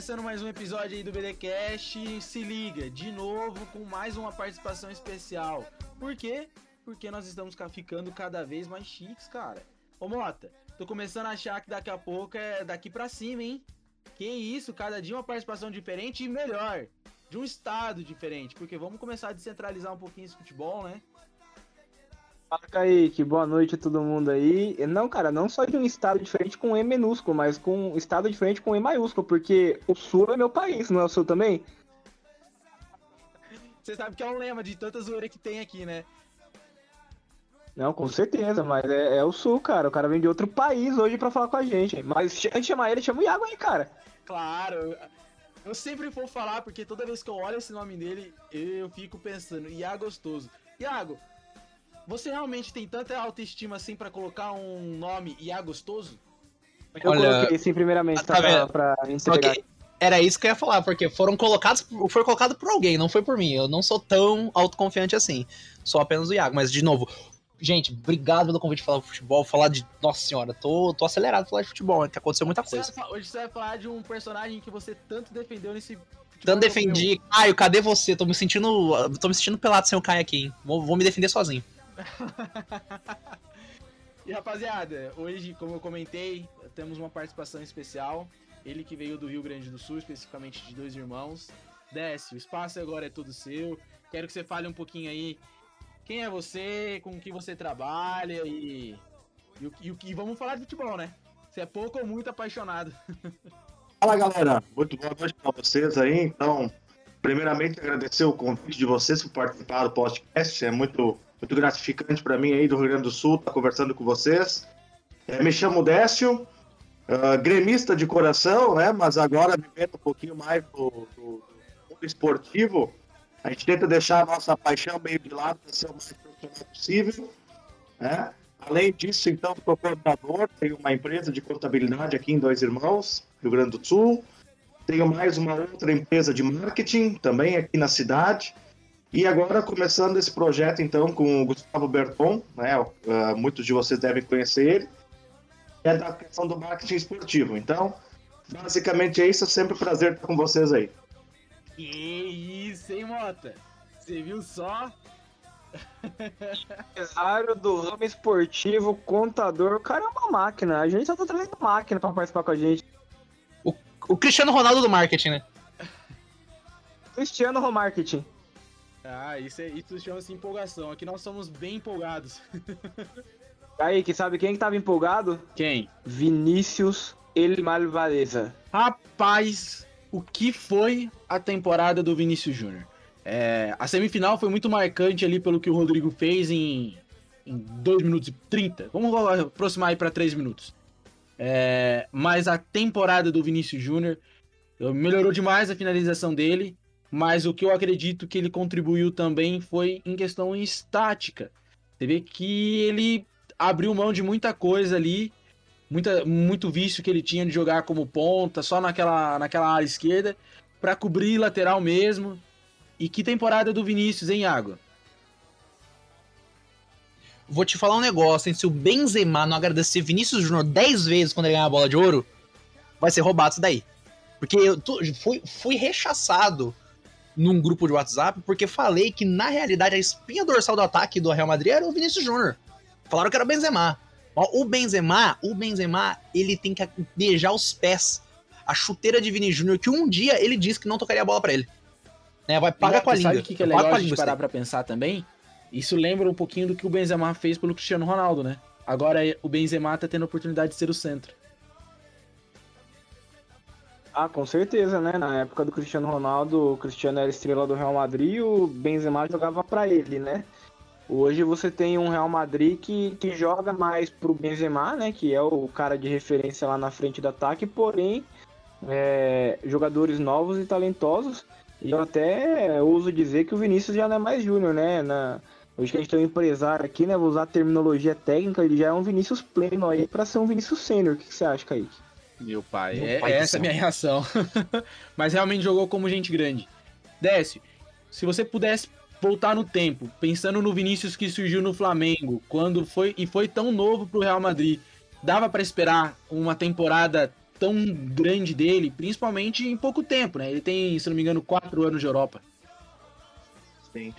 começando mais um episódio aí do BDcast. Se liga, de novo com mais uma participação especial. Por quê? Porque nós estamos ficando cada vez mais chiques, cara. Ô Mota, tô começando a achar que daqui a pouco é daqui pra cima, hein? Que isso, cada dia uma participação diferente e melhor. De um estado diferente, porque vamos começar a descentralizar um pouquinho esse futebol, né? Kaique. Boa noite a todo mundo aí. Não, cara, não só de um estado diferente com E minúsculo, mas com um estado diferente com E maiúsculo, porque o Sul é meu país, não é o Sul também? Você sabe que é um lema de tanta zoeira que tem aqui, né? Não, com certeza, mas é, é, o Sul, cara. O cara vem de outro país hoje pra falar com a gente. Mas a gente chamar ele, chama o Iago aí, cara. Claro. Eu sempre vou falar, porque toda vez que eu olho esse nome dele, eu fico pensando, Iago gostoso. Iago, você realmente tem tanta autoestima assim para colocar um nome e é gostoso? Eu Olha, coloquei sim, primeiramente, tá, tá pra, pra entregar. Era isso que eu ia falar, porque foram colocados, foi colocado por alguém, não foi por mim. Eu não sou tão autoconfiante assim. Sou apenas o Iago. Mas, de novo, gente, obrigado pelo convite de falar de futebol, falar de. Nossa senhora, tô, tô acelerado pra falar de futebol, que aconteceu muita coisa. Hoje você vai falar de um personagem que você tanto defendeu nesse. Tanto defendi. Caio, cadê você? Tô me sentindo. Tô me sentindo pelado sem o Caio aqui, hein? Vou, vou me defender sozinho. e rapaziada, hoje, como eu comentei, temos uma participação especial. Ele que veio do Rio Grande do Sul, especificamente de dois irmãos. Desce, o espaço agora é todo seu. Quero que você fale um pouquinho aí quem é você, com que você trabalha e. E, e, e vamos falar de futebol, né? Você é pouco ou muito apaixonado. Fala galera, muito boa noite para vocês aí. Então, primeiramente agradecer o convite de vocês por participar do podcast. É muito muito gratificante para mim aí do Rio Grande do Sul estar tá conversando com vocês. É, me chamo Décio, uh, gremista de coração, né? Mas agora vivendo um pouquinho mais do, do, do mundo esportivo, a gente tenta deixar a nossa paixão meio de lado para ser o mais profissional possível, né? Além disso, então, sou contador, tenho uma empresa de contabilidade aqui em Dois Irmãos, Rio Grande do Sul. Tenho mais uma outra empresa de marketing, também aqui na cidade. E agora começando esse projeto então com o Gustavo Berton, né? Uh, muitos de vocês devem conhecer ele. É da questão do marketing esportivo. Então, basicamente é isso. É sempre um prazer estar com vocês aí. Que isso, hein, Mota? Você viu só? Empresário do ramo esportivo, contador, o cara é uma máquina. A gente só tá trazendo máquina pra participar com a gente. O, o Cristiano Ronaldo do marketing, né? Cristiano Romarketing. Ah, isso, é, isso chama-se empolgação. Aqui nós somos bem empolgados. Aí, que sabe quem que tava empolgado? Quem? Vinícius El Malvadeza. Rapaz, o que foi a temporada do Vinícius Júnior? É, a semifinal foi muito marcante ali pelo que o Rodrigo fez em, em 2 minutos e 30. Vamos aproximar aí para 3 minutos. É, mas a temporada do Vinícius Júnior melhorou demais a finalização dele. Mas o que eu acredito que ele contribuiu também foi em questão estática. Você vê que ele abriu mão de muita coisa ali, muita, muito vício que ele tinha de jogar como ponta, só naquela, naquela área esquerda, para cobrir lateral mesmo. E que temporada do Vinícius, hein, Água? Vou te falar um negócio, hein? Se o Benzema não agradecer Vinícius Júnior 10 vezes quando ele ganhar a bola de ouro, vai ser roubado isso daí. Porque eu tô, fui, fui rechaçado num grupo de WhatsApp porque falei que, na realidade, a espinha dorsal do ataque do Real Madrid era o Vinícius Júnior. Falaram que era o Benzema. O Benzema, o Benzema, ele tem que beijar os pés. A chuteira de Vini Júnior, que um dia ele disse que não tocaria a bola para ele. Né, vai pagar com a língua. Sabe o que, que é legal a gente parar pra pensar também? Isso lembra um pouquinho do que o Benzema fez pelo Cristiano Ronaldo, né? Agora o Benzema tá tendo a oportunidade de ser o centro. Ah, com certeza, né? Na época do Cristiano Ronaldo, o Cristiano era estrela do Real Madrid e o Benzema jogava para ele, né? Hoje você tem um Real Madrid que, que joga mais pro Benzema, né? Que é o cara de referência lá na frente do ataque, porém, é, jogadores novos e talentosos. E eu até ouso dizer que o Vinícius já não é mais júnior, né? Na, hoje que a gente tem um empresário aqui, né? Vou usar a terminologia técnica, ele já é um Vinícius pleno aí para ser um Vinícius sênior. O que, que você acha, Kaique? Meu pai, Meu é, pai essa é a minha reação. Mas realmente jogou como gente grande. Décio, se você pudesse voltar no tempo, pensando no Vinícius que surgiu no Flamengo, quando foi e foi tão novo pro Real Madrid, dava para esperar uma temporada tão grande dele, principalmente em pouco tempo, né? Ele tem, se não me engano, quatro anos de Europa. Sim.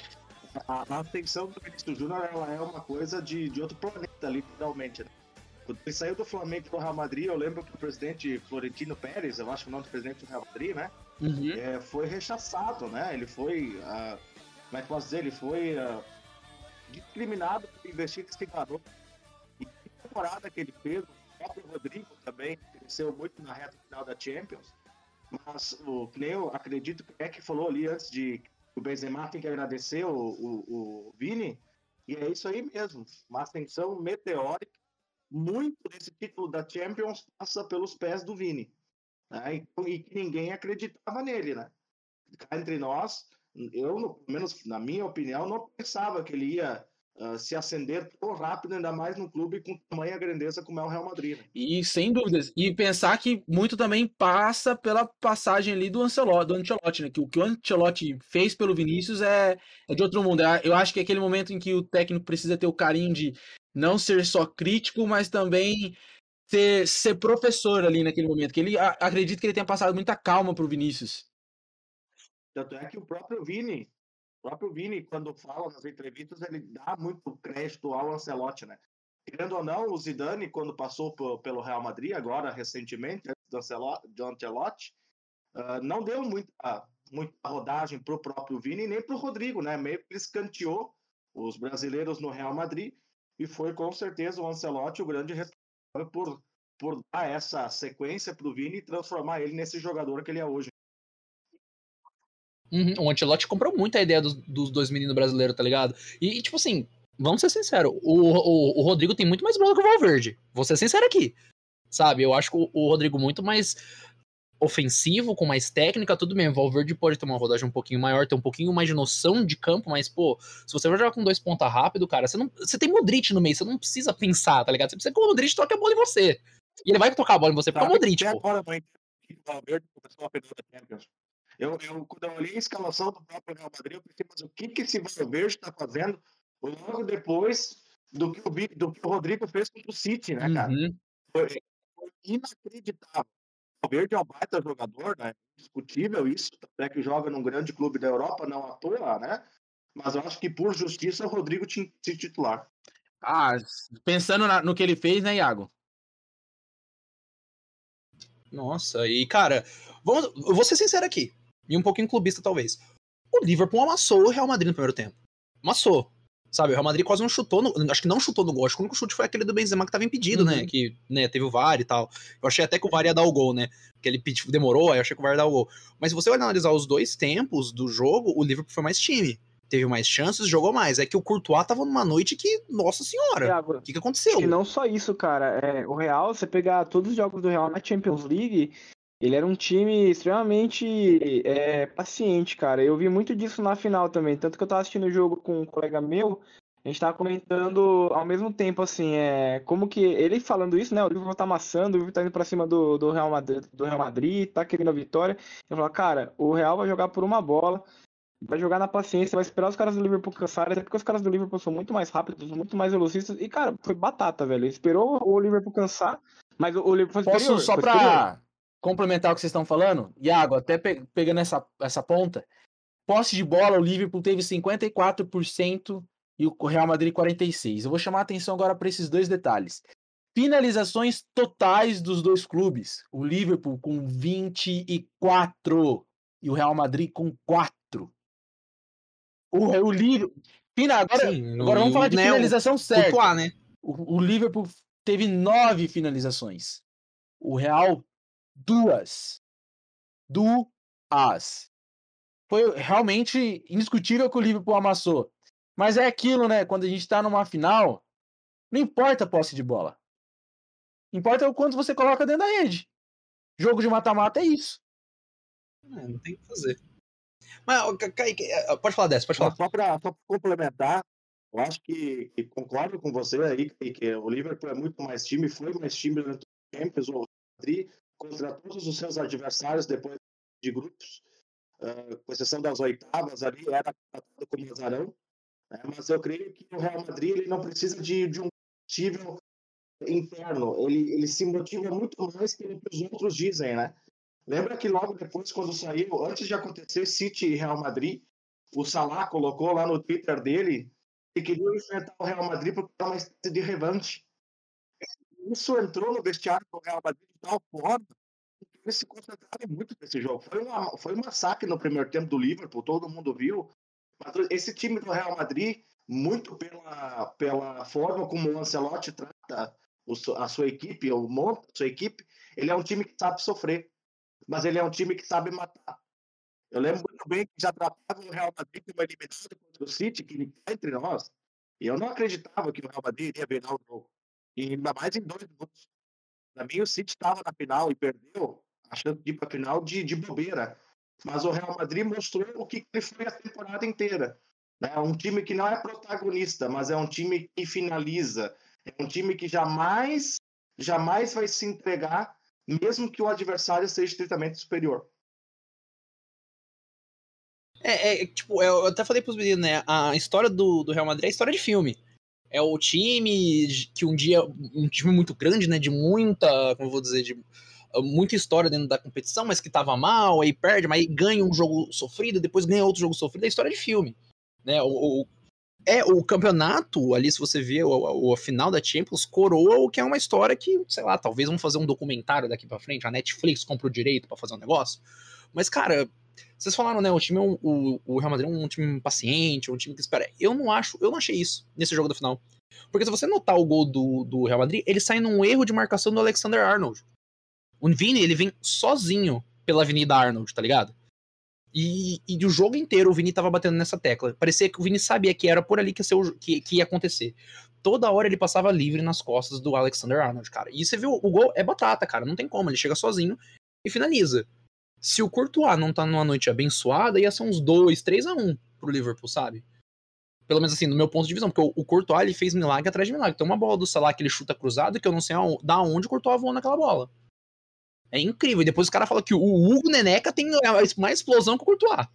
A, a atenção do Vinícius Júnior ela é uma coisa de, de outro planeta, literalmente. Né? Quando ele saiu do Flamengo para o Real Madrid, eu lembro que o presidente Florentino Pérez, eu acho que o nome do presidente do Real Madrid, né? Uhum. É, foi rechaçado, né? Ele foi. Uh, como é que posso dizer? Ele foi uh, discriminado por investir nesse garoto. E a temporada que ele fez, o próprio Rodrigo também cresceu muito na reta final da Champions. Mas o que eu acredito que é que falou ali antes de o Benzema tem que agradecer o, o, o Vini. E é isso aí mesmo. Uma ascensão meteórica. Muito desse título da Champions passa pelos pés do Vini. Né? E, que ninguém acreditava nele, né? Entre nós, eu, pelo menos na minha opinião, não pensava que ele ia uh, se acender tão rápido, ainda mais num clube com tamanha grandeza como é o Real Madrid. Né? E sem dúvidas. E pensar que muito também passa pela passagem ali do Ancelotti, do Ancelotti né? Que o que o Ancelotti fez pelo Vinícius é, é de outro mundo. Eu acho que é aquele momento em que o técnico precisa ter o carinho de não ser só crítico, mas também ser, ser professor ali naquele momento. Que ele acredito que ele tenha passado muita calma pro Vinícius. Tanto é que o próprio Vini, o próprio Vini, quando fala nas entrevistas, ele dá muito crédito ao Ancelotti, né? Querendo ou não, o Zidane, quando passou pelo Real Madrid, agora recentemente, antes do Ancelotti, uh, não deu muita, muita rodagem para o próprio Vini nem para o Rodrigo, né? Meio que escanteou os brasileiros no Real Madrid e foi com certeza o Ancelotti o grande responsável por, por dar essa sequência para o Vini e transformar ele nesse jogador que ele é hoje. Uhum, o Ancelotti comprou muito a ideia dos, dos dois meninos brasileiros, tá ligado? E, e tipo assim, vamos ser sinceros, o, o, o, Rodrigo tem muito mais bola que o Valverde. Vou ser sincero aqui. Sabe, eu acho que o, o Rodrigo muito mais ofensivo, com mais técnica, tudo bem. O Valverde pode ter uma rodagem um pouquinho maior, ter um pouquinho mais de noção de campo, mas, pô, se você vai jogar com dois ponta rápido, cara, você não. Você tem Modric no meio, você não precisa pensar, tá ligado? Você precisa que o Modric toque a bola em você. E ele vai tocar a bola em você, porque é o Modric, pô. Agora, mãe, o Valverde começou a perder da Champions. Eu, eu, quando eu olhei a escalação do próprio Real Madrid, eu pensei, mas o que, que esse Valverde está fazendo logo depois do que, o, do que o Rodrigo fez contra o City, né, cara? Uhum. Foi, foi, inacreditável. O Valverde é um baita jogador, né? Discutível isso, até que joga num grande clube da Europa, não à toa, né? Mas eu acho que por justiça o Rodrigo tinha que ser titular. Ah, pensando na, no que ele fez, né, Iago? Nossa, e cara, vamos, eu vou ser sincero aqui e um pouquinho clubista talvez. O Liverpool amassou o Real Madrid no primeiro tempo. Amassou. Sabe, o Real Madrid quase não chutou, no, acho que não chutou no gol, acho que o único chute foi aquele do Benzema que tava impedido, né, uhum. né, que né, teve o VAR e tal. Eu achei até que o VAR ia dar o gol, né, que ele demorou, aí eu achei que o VAR ia dar o gol. Mas se você olhar analisar os dois tempos do jogo, o Liverpool foi mais time. Teve mais chances, jogou mais. É que o Courtois tava numa noite que, nossa senhora, o que, que aconteceu? E não só isso, cara. É, o Real, você pegar todos os jogos do Real na Champions League, ele era um time extremamente é, paciente, cara. Eu vi muito disso na final também. Tanto que eu tava assistindo o jogo com um colega meu, a gente tava comentando ao mesmo tempo, assim, é, como que ele falando isso, né? O Liverpool tá amassando, o Liverpool tá indo pra cima do, do, Real, Madrid, do Real Madrid, tá querendo a vitória. Eu falo, cara, o Real vai jogar por uma bola, vai jogar na paciência, vai esperar os caras do Liverpool cansarem, até porque os caras do Liverpool são muito mais rápidos, muito mais velocistas. E, cara, foi batata, velho. Esperou o Liverpool cansar, mas o Liverpool foi superior. Posso só pra. Superior complementar o que vocês estão falando, Iago, até pe pegando essa, essa ponta, posse de bola, o Liverpool teve 54% e o Real Madrid 46%. Eu vou chamar a atenção agora para esses dois detalhes. Finalizações totais dos dois clubes. O Liverpool com 24 e o Real Madrid com 4. O, o Liverpool. Agora, Sim, agora vamos falar de né, finalização certa. né? O, o Liverpool teve nove finalizações. O Real duas. Duas. Foi realmente indiscutível que o Liverpool amassou. Mas é aquilo, né? Quando a gente tá numa final, não importa a posse de bola. Importa o quanto você coloca dentro da rede. Jogo de mata-mata é isso. É, não tem o que fazer. Mas, Kaique, é, pode falar dessa, pode falar. Só para complementar, eu acho que, que, concordo com você aí, que o Liverpool é muito mais time, foi mais time durante o Champions, o Madrid contra todos os seus adversários depois de grupos, uh, com exceção das oitavas ali, era tratado como azarão. Né? Mas eu creio que o Real Madrid ele não precisa de, de um possível interno, ele, ele se motiva muito mais que os outros dizem, né? Lembra que logo depois, quando saiu, antes de acontecer City e Real Madrid, o Salah colocou lá no Twitter dele que queria enfrentar o Real Madrid porque era uma espécie de revanche. Isso entrou no vestiário do Real Madrid de tal forma que eles se concentraram muito nesse jogo. Foi, uma, foi um massacre no primeiro tempo do Liverpool, todo mundo viu. Esse time do Real Madrid, muito pela, pela forma como o Ancelotti trata a sua equipe, ou monta a sua equipe, ele é um time que sabe sofrer mas ele é um time que sabe matar. Eu lembro muito bem que já tratava o Real Madrid como eliminado contra o City, que está entre nós, e eu não acreditava que o Real Madrid iria virar o jogo. E ainda mais em dois minutos. Para mim, o City estava na final e perdeu, achando de ir para a final de, de bobeira. Mas o Real Madrid mostrou o que ele foi a temporada inteira. É um time que não é protagonista, mas é um time que finaliza. É um time que jamais, jamais vai se entregar mesmo que o adversário seja estritamente superior. É, é tipo, eu até falei pros meninos, né? A história do, do Real Madrid é história de filme. É o time que um dia. Um time muito grande, né? De muita. Como eu vou dizer? De muita história dentro da competição, mas que tava mal, aí perde, mas aí ganha um jogo sofrido, depois ganha outro jogo sofrido. É história de filme. Né? O, o, é, o campeonato, ali, se você vê o, o, final da Champions, coroa o que é uma história que, sei lá, talvez vamos fazer um documentário daqui para frente, a Netflix compra o direito para fazer um negócio. Mas, cara, vocês falaram, né, o time, é o, o Real Madrid é um time paciente, um time que espera. Eu não acho, eu não achei isso nesse jogo da final. Porque se você notar o gol do, do Real Madrid, ele sai num erro de marcação do Alexander Arnold. O Vini, ele vem sozinho pela Avenida Arnold, tá ligado? E, e o jogo inteiro o Vini tava batendo nessa tecla. Parecia que o Vini sabia que era por ali que ia, o, que, que ia acontecer. Toda hora ele passava livre nas costas do Alexander Arnold, cara. E você viu, o gol é batata, cara. Não tem como. Ele chega sozinho e finaliza. Se o Courtois não tá numa noite abençoada, ia ser uns 2, 3 a 1 pro Liverpool, sabe? Pelo menos assim, no meu ponto de visão. Porque o, o Courtois, ele fez milagre atrás de milagre. Tem uma bola do Salah que ele chuta cruzado que eu não sei da onde o Courtois voou naquela bola. É incrível. E depois os caras falam que o Hugo Neneca tem mais explosão que o Courtois.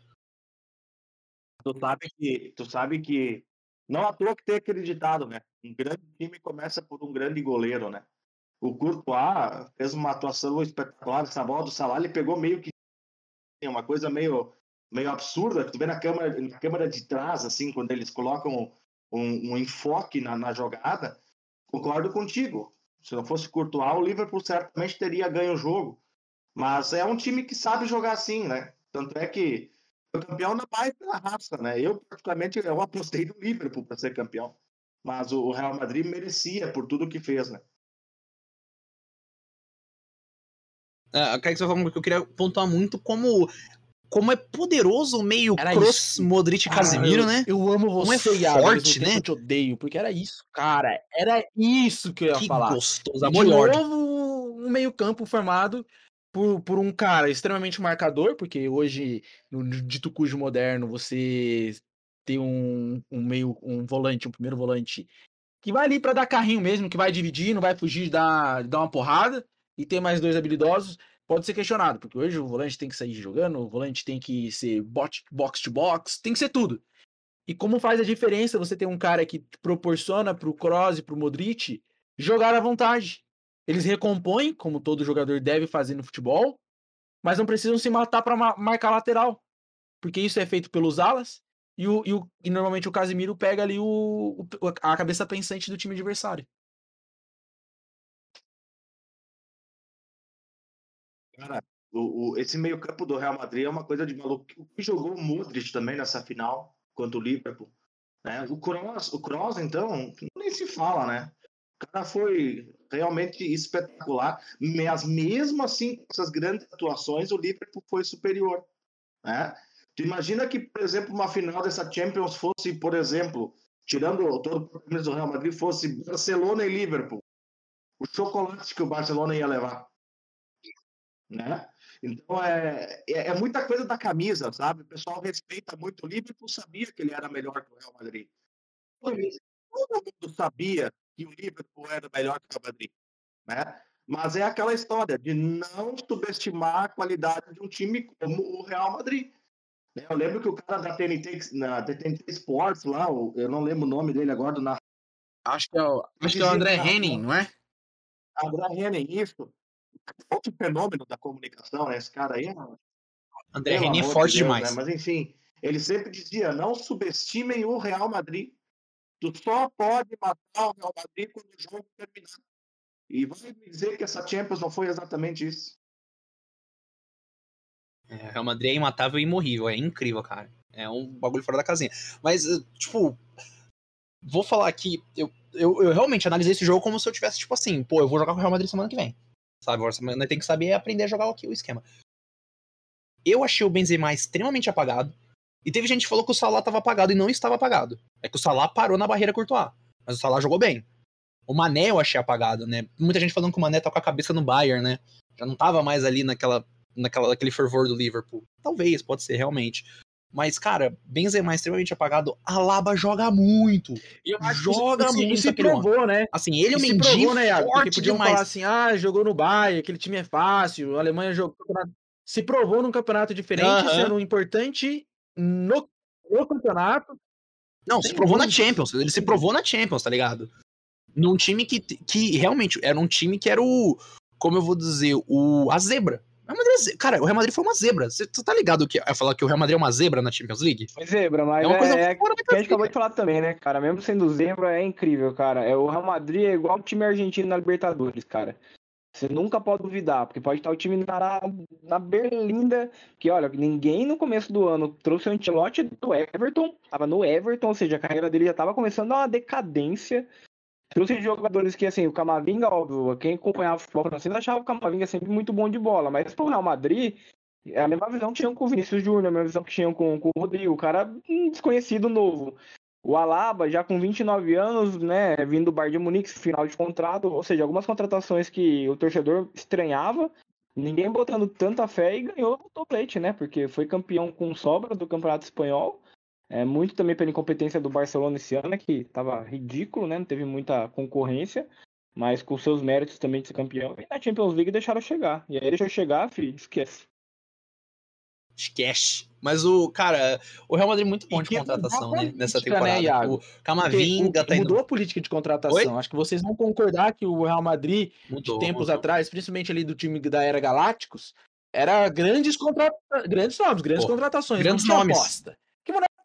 Tu sabe que, tu sabe que não à toa que tem aquele ditado, né? Um grande time começa por um grande goleiro, né? O Courtois fez uma atuação espetacular. Essa bola do Salah, ele pegou meio que uma coisa meio, meio absurda. Tu vê na câmera, na câmera de trás, assim, quando eles colocam um, um enfoque na, na jogada. Concordo contigo. Se não fosse Courtois, o Liverpool certamente teria ganho o jogo. Mas é um time que sabe jogar assim, né? Tanto é que foi campeão na base da raça, né? Eu, praticamente, eu apostei no Liverpool para ser campeão. Mas o Real Madrid merecia por tudo que fez, né? É, que você falou que eu queria pontuar muito como como é poderoso o meio era Kroos, isso. Modric e Casemiro, eu, né? Eu amo você, Como é forte, né? Eu te odeio, porque era isso, cara. Era isso que eu ia Que falar. gostoso. De Amor e ódio. novo, um meio campo formado por, por um cara extremamente marcador, porque hoje, no dito cujo moderno, você tem um, um meio, um volante, um primeiro volante, que vai ali para dar carrinho mesmo, que vai dividir, não vai fugir de dar, de dar uma porrada, e tem mais dois habilidosos, pode ser questionado, porque hoje o volante tem que sair jogando, o volante tem que ser bot, box to box, tem que ser tudo. E como faz a diferença você ter um cara que proporciona pro Kroos e pro Modric jogar à vontade. Eles recompõem, como todo jogador deve fazer no futebol, mas não precisam se matar para marcar lateral. Porque isso é feito pelos alas e, o, e, o, e normalmente o Casimiro pega ali o, a cabeça pensante do time adversário. Cara, o, o, esse meio-campo do Real Madrid é uma coisa de maluco. O que jogou o Modric também nessa final contra o Liverpool. Né? O Kroos, o Kroos, então, nem se fala, né? O cara foi realmente espetacular, mas mesmo assim, com essas grandes atuações, o Liverpool foi superior. Né? Tu imagina que, por exemplo, uma final dessa Champions fosse, por exemplo, tirando todo o do Real Madrid, fosse Barcelona e Liverpool. O chocolate que o Barcelona ia levar. Né? Então é, é, é, muita coisa da camisa, sabe? O pessoal respeita muito o Liverpool, sabia que ele era melhor que o Real Madrid. Todo mundo sabia que o Liverpool era melhor que o Real Madrid, né? Mas é aquela história de não subestimar a qualidade de um time como o Real Madrid. Né? Eu lembro que o cara da TNT, na TNT Sports lá, eu não lembro o nome dele agora, na Acho que é o, acho que é o André Henning, não é? André Henning, isso. Outro fenômeno da comunicação, né? Esse cara aí. André pelo Reni é amor de forte Deus, demais. né? Mas enfim, ele sempre dizia: não subestimem o Real Madrid. Tu só pode matar o Real Madrid quando o jogo terminar. E vai me dizer que essa Champions não foi exatamente isso. É, o Real Madrid é imatável e imorrível, é incrível, cara. É um bagulho fora da casinha. Mas, eh, tipo, vou falar aqui, eu, eu, eu realmente analisei esse jogo como se eu tivesse, tipo assim, pô, eu vou jogar com o Real Madrid semana que vem. Sabe? Agora semana tem que saber aprender a jogar aqui o esquema. Eu achei o Benzema extremamente apagado. E teve gente que falou que o Salah tava apagado e não estava apagado. É que o Salah parou na barreira Courtois. Mas o Salah jogou bem. O Mané eu achei apagado, né? Muita gente falando que o Mané tá com a cabeça no Bayern, né? Já não tava mais ali naquela, naquela, naquele fervor do Liverpool. Talvez, pode ser, realmente. Mas, cara, Benzema é extremamente apagado. Alaba joga muito. E Joga isso, muito se provou, né? Assim, ele é um se Mendy provou, né, Iago? Porque podiam demais. falar assim, ah, jogou no Bayern, aquele time é fácil, a Alemanha jogou... Se provou num campeonato diferente, Aham. sendo importante no, no campeonato. Não, se Sem provou na dúvida. Champions. Ele se provou na Champions, tá ligado? Num time que, que realmente era um time que era o. Como eu vou dizer? O, a zebra. Real Madrid é cara, o Real Madrid foi uma zebra. Você tá ligado que é falar que o Real Madrid é uma zebra na Champions League? Foi zebra, mas É uma coisa é, é fora que a gente acabou de falar também, né, cara? Mesmo sendo zebra, é incrível, cara. É, o Real Madrid é igual o time argentino na Libertadores, cara. Você nunca pode duvidar, porque pode estar o time na, na berlinda, que olha, ninguém no começo do ano trouxe o Ancelotti do Everton, tava no Everton, ou seja, a carreira dele já tava começando a uma decadência. Trouxe jogadores que, assim, o Camavinga, óbvio, quem acompanhava o futebol francês achava o Camavinga sempre muito bom de bola, mas pro Real Madrid, é a mesma visão que tinham com o Vinícius Júnior, a mesma visão que tinham com, com o Rodrigo, o cara um desconhecido novo. O Alaba, já com 29 anos, né, vindo do Bayern de Munique, final de contrato, ou seja, algumas contratações que o torcedor estranhava, ninguém botando tanta fé e ganhou o doblete, né, porque foi campeão com sobra do Campeonato Espanhol, é, muito também pela incompetência do Barcelona esse ano, né, que tava ridículo, né, não teve muita concorrência, mas com seus méritos também de ser campeão, e na Champions League deixaram chegar, e aí deixou chegar, filho, esquece. Esquece. Mas o, cara, o Real Madrid é muito bom E de contratação, né? Nessa política, né, temporada. Iago? o Camavinga tá indo. mudou a política de contratação. Acho que vocês vão concordar que o Real Madrid, de Mudou, tempos mudou. atrás, principalmente ali do time da era Galácticos, era grandes contra... grandes nomes, grandes Pô, contratações. grandes nomes. aposta.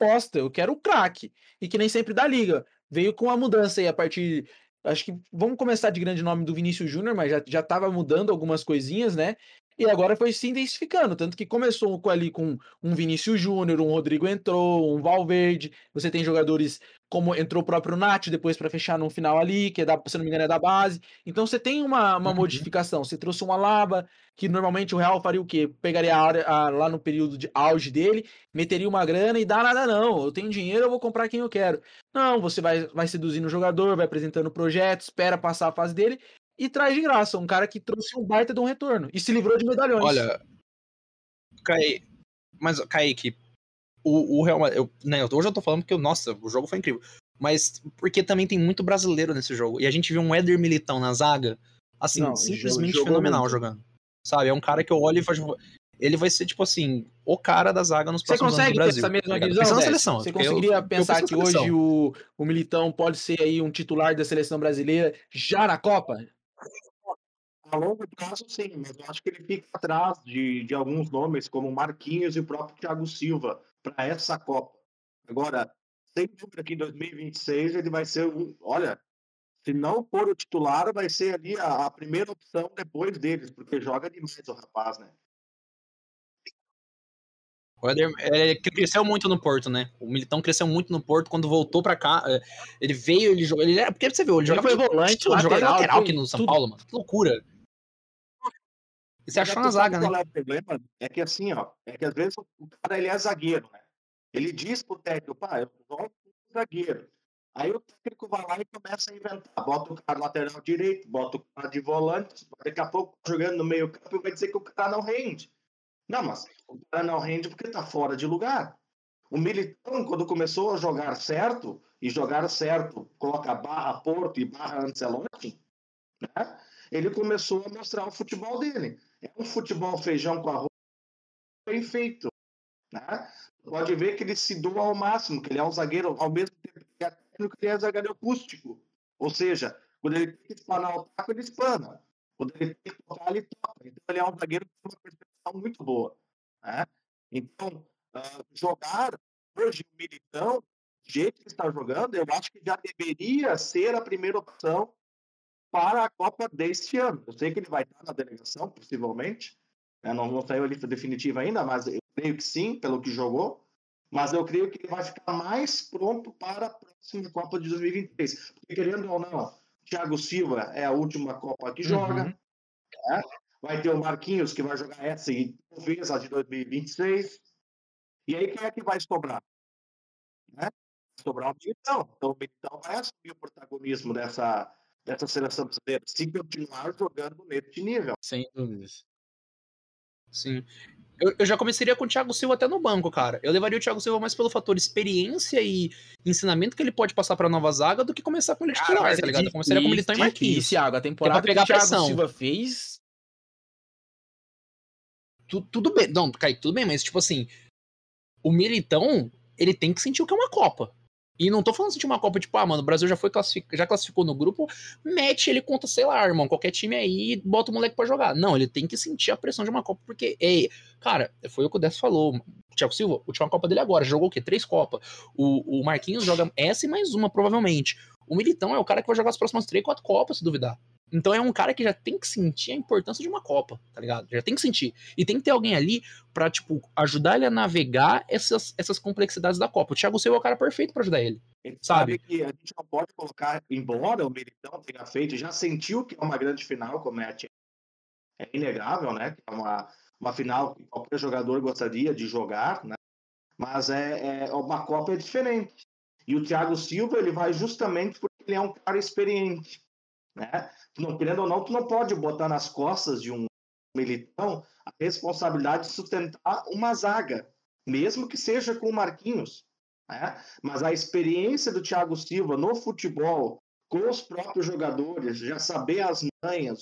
Aposta, eu quero o craque. E que nem sempre dá liga. Veio com a mudança aí a partir. Acho que vamos começar de grande nome do Vinícius Júnior, mas já, já tava mudando algumas coisinhas, né? E agora foi se intensificando. Tanto que começou com- ali com um Vinícius Júnior, um Rodrigo entrou, um Valverde. Você tem jogadores como entrou o próprio Nath depois para fechar no final ali, que é da, se não me engano é da base. Então você tem uma, uma Uhum. modificação. Você trouxe um Alaba, que normalmente o Real faria o quê? Pegaria a a- lá no período de auge dele, meteria uma grana e dá nada não. Eu tenho dinheiro, eu vou comprar quem eu quero. Não, você vai, vai seduzindo o jogador, vai apresentando o projeto, espera passar a fase dele e traz de graça um cara que trouxe um baita de um retorno e se livrou de medalhões. Olha, Kaique, mas Kaique, o, o Real Madrid, eu, né, hoje eu tô falando porque, nossa, o jogo foi incrível. Mas porque também tem muito brasileiro nesse jogo. E a gente viu um Éder Militão na zaga, assim, Não, simplesmente jogou fenomenal muito. jogando. Sabe, é um cara que eu olho e faço. Ele vai ser, tipo assim, o cara da zaga nos Você próximos consegue anos do Brasil. essa mesma tá ligado? visão? Pensando na Décio? seleção. Você eu- conseguiria eu pensar penso que hoje o, o Militão pode ser aí um titular da seleção brasileira já na Copa? A longo prazo, sim, mas eu acho que ele fica atrás de, de alguns nomes, como Marquinhos e o próprio Thiago Silva, para essa Copa. Agora, sem dúvida que em 2026 ele vai ser um. Olha, se não for o titular, vai ser ali a, a primeira opção depois deles, porque joga demais o rapaz, né? O Éder é, que cresceu muito no Porto, né? O Militão cresceu muito no Porto quando voltou pra cá. é, Ele veio, ele jogou. Ele era, porque você viu, ele Ele jogava foi de- volante, ele jogava de lateral, lateral foi aqui no São tudo. Paulo, mano. Que loucura. E você é achou na zaga, né? É o problema? É que assim, ó, é que às vezes o cara ele é zagueiro, né? Ele diz pro técnico, pá, eu jogo zagueiro. Aí o técnico vai lá e começa a inventar. Bota o cara lateral direito, bota o cara de volante, daqui a pouco tá jogando no meio campo e vai dizer que o cara não rende. Não, mas o cara não rende porque tá fora de lugar. O Militão, quando começou a jogar certo, e jogar certo, coloca barra Porto e barra Ancelotti, né? ele começou a mostrar o futebol dele. É um futebol feijão com arroz bem feito. Né? Pode ver que ele se doa ao máximo, que ele é um zagueiro, ao mesmo tempo que é técnico, ele é zagueiro acústico. Ou seja, Quando ele tem que espanar o taco, ele espana. Quando ele tem que tocar, ele toca. Então ele é um zagueiro que tem uma muito boa. Né? Então, uh, jogar hoje o Militão, do jeito que está jogando, eu acho que já deveria ser a primeira opção para a Copa deste ano. Eu sei que ele vai estar na delegação, possivelmente. Né? Não, não saiu a lista definitiva ainda, mas eu creio que sim, pelo que jogou. Mas eu creio que ele vai ficar mais pronto para a próxima Copa de 2023. Porque, querendo ou não, Thiago Silva é a última Copa que joga. Uhum. Né? Vai ter o Marquinhos, que vai jogar essa e talvez a de 2026. E aí, quem é que vai sobrar? Né? Sobrar o Militão. Então, o Militão vai assumir o protagonismo dessa, dessa seleção brasileira, se continuar jogando nesse nível. Sem dúvidas. Sim. Eu, eu, já começaria com o Thiago Silva até no banco, cara. Eu levaria o Thiago Silva mais pelo fator experiência e ensinamento que ele pode passar pra nova zaga do que começar com ele titular, cara, tá ligado? Eu começaria com o Militão e Marquinhos. Thiago, a temporada que, pegar que o Thiago pressão. Silva fez... Tu, tudo bem, não, Kaique, tudo bem, mas tipo assim, o Militão, ele tem que sentir o que é uma Copa. E não tô falando de uma Copa, tipo, ah, mano, o Brasil já foi classific... já classificou no grupo, mete ele contra, sei lá, irmão, qualquer time aí bota o moleque pra jogar. Não, ele tem que sentir a pressão de uma Copa, porque, ei, cara, foi o que o Dess falou. O Thiago Silva, última Copa dele agora, jogou o quê? Três Copas. O, o Marquinhos joga essa e mais uma, provavelmente. O Militão é o cara que vai jogar as próximas três, quatro Copas, se duvidar. Então é um cara que já tem que sentir a importância de uma Copa, tá ligado? Já tem que sentir. E tem que ter alguém ali pra, tipo, ajudar ele a navegar essas, essas complexidades da Copa. O Thiago Silva é o cara perfeito para ajudar ele. Ele sabe? sabe que a gente não pode colocar, embora o Militão tenha feito, já sentiu que é uma grande final, como é a É inegável, né? Que é uma, uma final que qualquer jogador gostaria de jogar, né? Mas é, é uma Copa é diferente. E o Thiago Silva, ele vai justamente porque ele é um cara experiente. Né? Não, querendo ou não, tu não pode botar nas costas de um militão a responsabilidade de sustentar uma zaga, mesmo que seja com o Marquinhos. Né? Mas a experiência do Thiago Silva no futebol, com os próprios jogadores, já saber as manhas,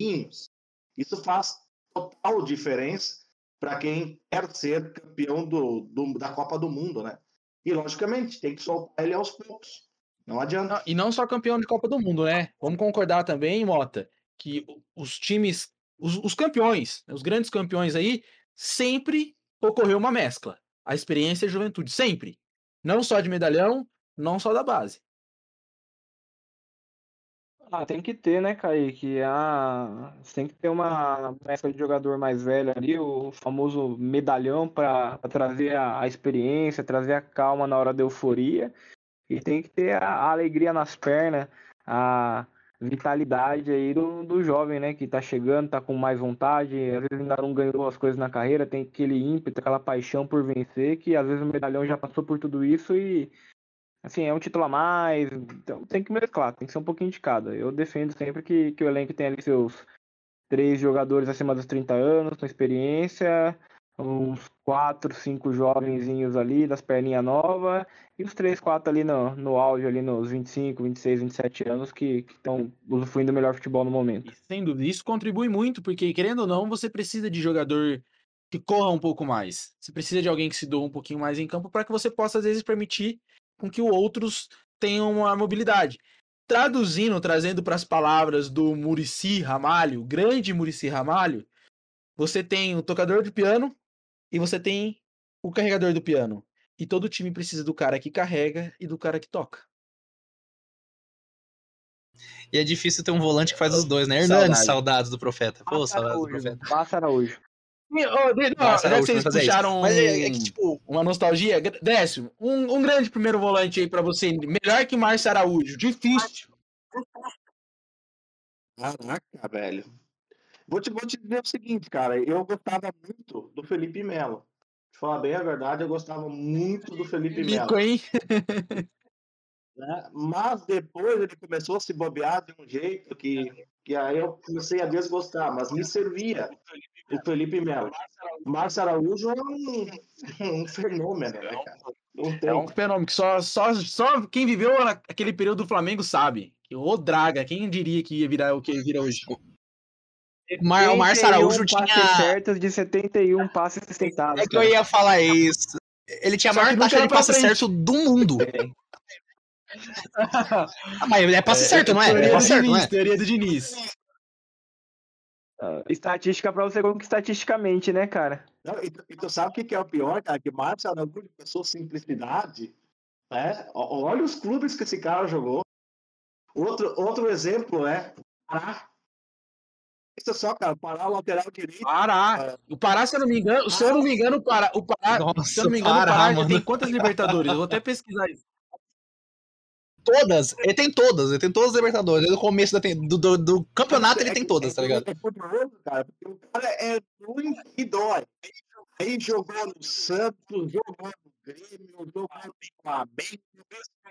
os isso faz total diferença para quem quer ser campeão do, do, da Copa do Mundo, né? E, logicamente, tem que soltar ele aos poucos. Não adianta. E não só campeão de Copa do Mundo, né? Vamos concordar também, Mota, que os times, os, os campeões, os grandes campeões aí, sempre ocorreu uma mescla. A experiência e a juventude, sempre. Não só de medalhão, não só da base. Ah, tem que ter, né, Kaique? Ah, tem que ter uma mescla de jogador mais velho ali, o famoso medalhão para trazer a, a, experiência, trazer a calma na hora da euforia. E tem que ter a, a alegria nas pernas, a vitalidade aí do, do jovem, né? Que tá chegando, tá com mais vontade, às vezes ainda não ganhou as coisas na carreira, tem aquele ímpeto, aquela paixão por vencer, que às vezes o medalhão já passou por tudo isso e assim, é um título a mais, então tem que mesclar, tem que ser um pouquinho de cada. Eu defendo sempre que, que o elenco tem ali seus três jogadores acima dos 30 anos, com experiência, uns quatro, cinco jovenzinhos ali, das perninhas novas, e os três, quatro ali no, no auge, ali nos 25, 26, 27 anos, que estão usufruindo do melhor futebol no momento. sem dúvida, isso contribui muito, porque querendo ou não, você precisa de jogador que corra um pouco mais. Você precisa de alguém que se doa um pouquinho mais em campo para que você possa, às vezes, permitir com que outros tenham uma mobilidade. Traduzindo, trazendo para as palavras do Murici Ramalho, grande Murici Ramalho, você tem o tocador de piano, e você tem o carregador do piano. E todo time precisa do cara que carrega e do cara que toca. E é difícil ter um volante que faz os dois, né? Hernandes, saudades do Profeta. Pô, saudades do Profeta. Passa Araújo. Oh, não, vocês puxaram Mas é, é que, tipo... uma nostalgia. Décimo, um, um grande primeiro volante aí pra você. Melhor que Márcio Araújo. Difícil. Caraca, velho. Vou te, vou te dizer o seguinte, cara. Eu gostava muito do Felipe Melo. Pra falar bem a verdade, eu gostava muito do Felipe Melo. Mico, hein? Né? Mas depois ele começou a se bobear de um jeito que, que aí eu comecei a desgostar, mas me servia o Felipe Melo. Márcio Araújo é um, um fenômeno, né, cara? É um fenômeno que só, só, só quem viveu aquele período do Flamengo sabe. O Draga, quem diria que ia virar o que vira hoje? Mar, o Márcio Araújo tinha. certas de 71 passes tentados. É que eu ia falar isso. Ele tinha a maior taxa de passe certo do mundo. Ah, mas é passe certo, não é? É passe certo, não Diniz, é? teoria do Diniz. Ah, Estatística pra você como que estatisticamente, né, cara? Não, e, tu- e tu sabe o que, que é o pior, cara? Que Márcio Araújo pensou simplicidade. Né? Olha os clubes que esse cara jogou. Outro, outro exemplo é Pará. Isso só, cara, Pará, lateral direito. Pará. O Pará, se eu não me engano, se eu não me engano, o Pará, o Pará Nossa, se eu não me engano, Pará, o Pará já tem quantas Libertadores? Eu vou até pesquisar isso. Todas. Ele tem todas. Ele tem todas as Libertadores. Desde o começo da do, do, do campeonato ele É tem que- todas, é tá ligado? É curioso, cara, porque o cara é ruim e dói. Aí jogou no Santos, jogou no Grêmio, jogou no Flamengo,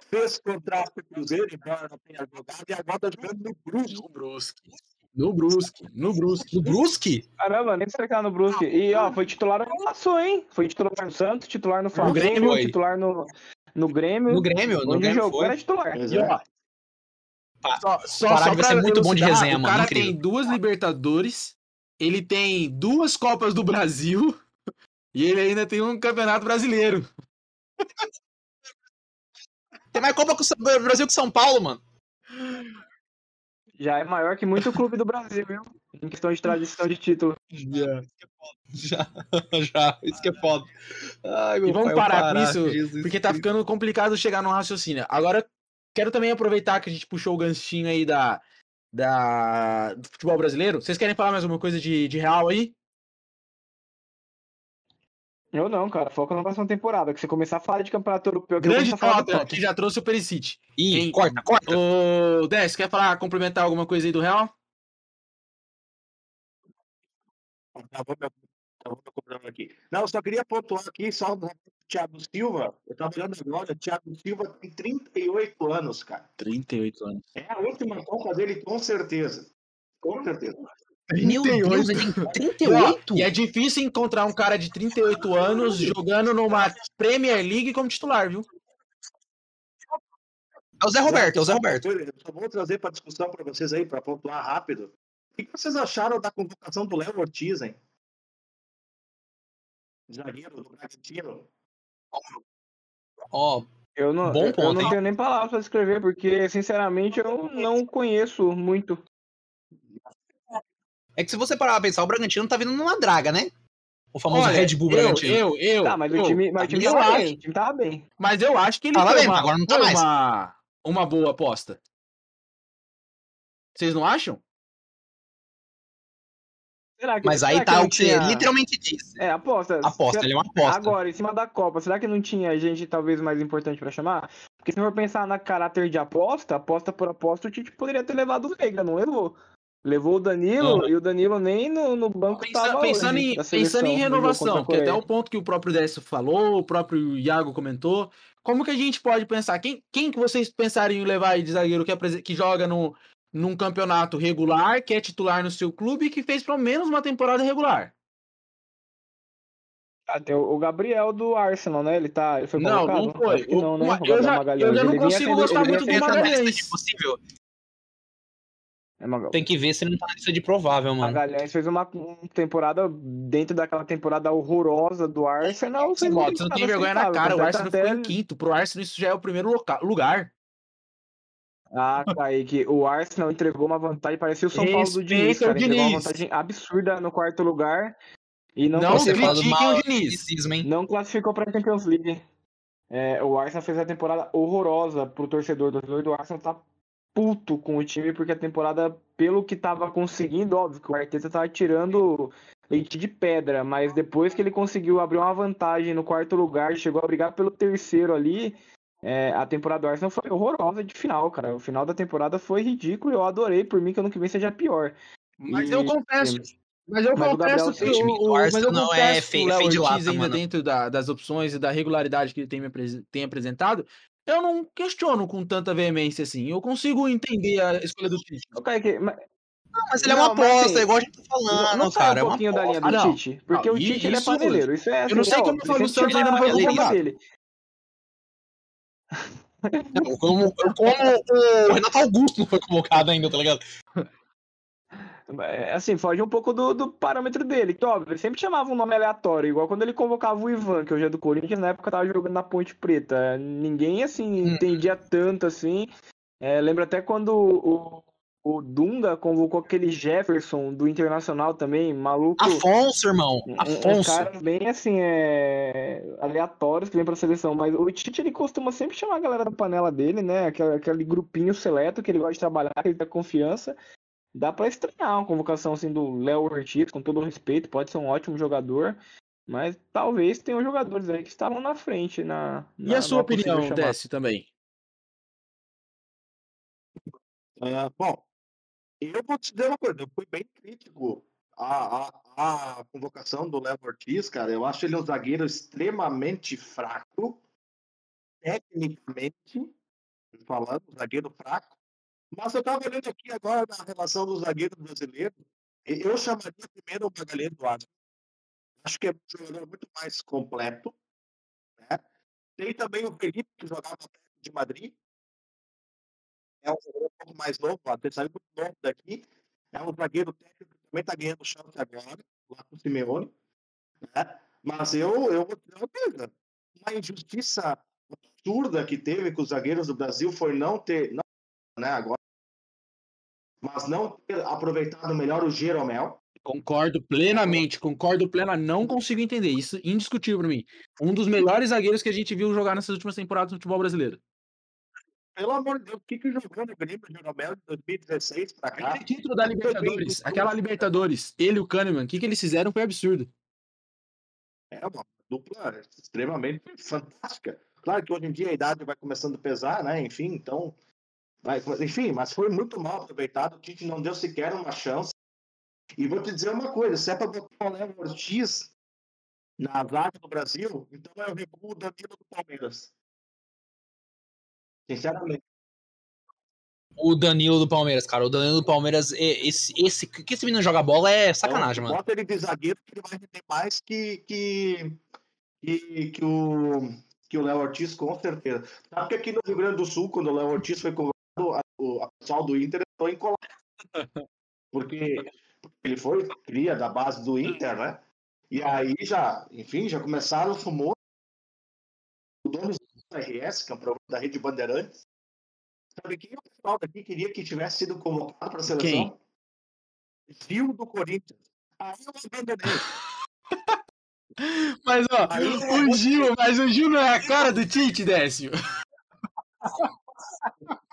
fez contrato com o Cruzeiro, embora não tenha jogado, e agora tá jogando no Brusque. No Brusque. No Brusque. No Brusque. O Brusque? Caramba, nem sei que no Brusque. E, ó, foi titular no Passou, hein? Foi titular no Santos, titular no Flamengo, Grêmio, foi. titular no, no Grêmio. No Grêmio? No Grêmio jogou foi. era titular. E, é. ó, só, só, Pará só vai ser muito bom de resenha, o mano, cara incrível. tem duas Libertadores, ele tem duas Copas do Brasil e ele ainda tem um Campeonato Brasileiro. Tem mais Copa o São- Brasil que São Paulo, mano. Já é maior que muito clube do Brasil, viu? Em questão de tradição de título. Já. Já. Já. Isso que é foda. Ai, meu E vamos pai, parar eu com isso, Jesus Porque tá ficando complicado chegar num raciocínio. Agora, quero também aproveitar que a gente puxou o ganchinho aí da, da, do futebol brasileiro. Vocês querem falar mais alguma coisa de, de real aí? Eu não, cara. Foca na próxima temporada. Que você começar a falar de campeonato europeu, que Grande começar a falar do Tottenham, Tottenham. que já trouxe o Perisic. Ih, Hein? corta, corta. Ô, Décio, quer falar, complementar alguma coisa aí do Real? Meu, meu programa aqui. Não, eu só queria pontuar aqui, só o Thiago Silva. Eu tava olhando agora, o Thiago Silva tem 38 anos, cara. 38 anos. É a última Copa dele, com certeza. Com certeza. Meu 38. Deus, ele tem Ó, 38? E é difícil encontrar um cara de 38 anos jogando numa Premier League como titular, viu? É o Zé Roberto, é o Zé Roberto. Eu só vou trazer para discussão para vocês aí, para pontuar rápido. O que vocês acharam da convocação do Léo Ortiz, hein? Zagueiro do Bragantino. Ó, Eu não, Bom eu ponto, não hein? tenho nem palavras pra descrever, porque, sinceramente, eu não conheço muito. É que se você parar pra pensar, o Bragantino tá vindo numa draga, né? O famoso Olha, Red Bull eu, Bragantino. eu, eu, Tá, mas eu, o time, mas o time eu tava acho, bem. O time tava bem. mas eu acho que ele Tava bem, uma, agora não tá mais. uma, uma boa aposta. Vocês não acham? Será que, Mas aí será tá o que você tinha- literalmente disse. É, aposta. Aposta, Se- ele é uma aposta. Agora, em cima da Copa, será que não tinha gente talvez mais importante pra chamar? Porque se for pensar na caráter de aposta, aposta por aposta, o Tite poderia ter levado o Veiga, não levou. Levou o Danilo e o Danilo nem no, no banco Pensa- tava pensando, hoje em, pensando em renovação, que é até o ponto que o próprio Décio falou, o próprio Iago comentou. Como que a gente pode pensar? Quem, quem que vocês pensariam em levar aí de zagueiro que, apresen- que joga no, num campeonato regular, que é titular no seu clube e que fez pelo menos uma temporada regular? Até o o Gabriel do Arsenal, né? Ele tá. Ele foi Não, convocado? não foi. Não, né? O- O eu já- eu já não consigo gostar muito do Magalhães. possível. É, Magal- Tem que ver se ele não tá na lista de provável, mano. Magalhães fez uma uma temporada dentro daquela temporada horrorosa do Arsenal. Uma você não tem vergonha na cara, o Arsenal ficou até- em quinto. Pro Arsenal isso já é o primeiro loca- lugar. Ah, Kaique, o Arsenal entregou uma vantagem, parecia o São Paulo do Respeita Diniz, o cara. Entregou uma Diniz. vantagem absurda no quarto lugar e não, Não critiquem o Diniz. não classificou pra Champions League. É, o Arsenal fez a temporada horrorosa pro torcedor. O torcedor do Arsenal tá puto com o time, porque a temporada, pelo que tava conseguindo, óbvio que o Arteta tava tirando leite de pedra, mas depois que ele conseguiu abrir uma vantagem no quarto lugar, chegou a brigar pelo terceiro ali, é, a temporada do Arsenal foi horrorosa de final, cara. O final da temporada foi ridículo e eu adorei, por mim que eu não que vem seja pior. Mas E- eu confesso, mas eu Mas confesso que o, o o- mas Arsenal eu não é confesso feio- feio de lata, ainda mano. dentro da- das opções e da regularidade que ele tem, me tem apresentado, eu não questiono com tanta veemência assim. Eu consigo entender a escolha do Tite. Ô, Kaique, mas Não, mas ele é uma Não, mas aposta, assim, igual a gente tá falando, não, cara. um é uma pouquinho da linha do Ah. Tite? Porque Não, o Tite ele é paneleiro. Isso é, eu não assim, sei é como o sempre Santos ainda não foi convocado. dele. Não, como, como o Renato Augusto não foi convocado ainda, tá ligado? É, Assim, foge um pouco do, do parâmetro dele, que óbvio, ele sempre chamava um nome aleatório, igual quando ele convocava o Ivan, que hoje é do Corinthians, na época tava jogando na Ponte Preta. Ninguém, assim, Hum. entendia tanto, assim. É, lembro até quando o, o Dunga convocou aquele Jefferson do Internacional também, maluco. Afonso, irmão. Um- Um, Afonso. cara bem assim, é... aleatórios que vem pra seleção, mas o Tite ele costuma sempre chamar a galera da panela dele, né? Aquele, aquele grupinho seleto que ele gosta de trabalhar, que ele tem confiança. Dá pra estranhar uma convocação assim do Léo Ortiz, com todo o respeito, pode ser um ótimo jogador, mas talvez tenham jogadores aí que estavam na frente na. E na- a sua opinião, chamada. Décio, também? Ah, bom, eu vou te dizer uma coisa, eu fui bem crítico à, à, à convocação do Léo Ortiz, cara. Eu acho ele um zagueiro extremamente fraco, tecnicamente falando, um zagueiro fraco. Mas eu estava olhando aqui agora na relação do zagueiro brasileiro, e eu chamaria primeiro o Magalhães Duarte. Acho que é um jogador muito mais completo. Né? Tem também o Felipe, que jogava de Madrid, é um pouco mais novo, até saiu muito novo daqui. É um zagueiro técnico que também está ganhando chance agora, lá com o Simeone. Né? Mas eu, eu vou dizer uma uma injustiça absurda que teve com os zagueiros do Brasil foi não ter, não, né, agora, mas não ter aproveitado melhor o Jeromel. Concordo plenamente, concordo plenamente. Não consigo entender. Isso é indiscutível pra mim. Um dos melhores zagueiros que a gente viu jogar nessas últimas temporadas no futebol brasileiro. Pelo amor de Deus, o que, que jogou no Grêmio Jeromel de 2016 para cá? Aquele título da Libertadores, aquela Libertadores, ele e o Kahneman, o que, que eles fizeram foi absurdo. É uma dupla extremamente fantástica. Claro que hoje em dia a idade vai começando a pesar, né? Enfim, então. Vai- enfim, mas foi muito mal aproveitado. O Tite não deu sequer uma chance. E vou te dizer uma coisa: se é para botar o Léo Ortiz na vaga do Brasil, então recuo o Danilo do Palmeiras. Sinceramente. O Danilo do Palmeiras, cara. O Danilo do Palmeiras, esse, esse que esse menino joga bola é sacanagem, Então, mano. Bota ele de zagueiro que ele vai render mais que, que, que, que o que o Léo Ortiz, com certeza. Sabe que aqui no Rio Grande do Sul, quando o Léo Ortiz foi o a pessoal do Inter entrou em colapso. Porque ele foi cria da base do Inter, né? E aí já, enfim, já começaram os rumores. O dono do RS, que é um programa da Rede Bandeirantes, sabe quem o pessoal daqui queria que tivesse sido convocado para a seleção? Gil do Corinthians. Aí eu abandonei. Mas, ó, Aí, o Gil, mas o Gil não é a cara do Tite, Décio.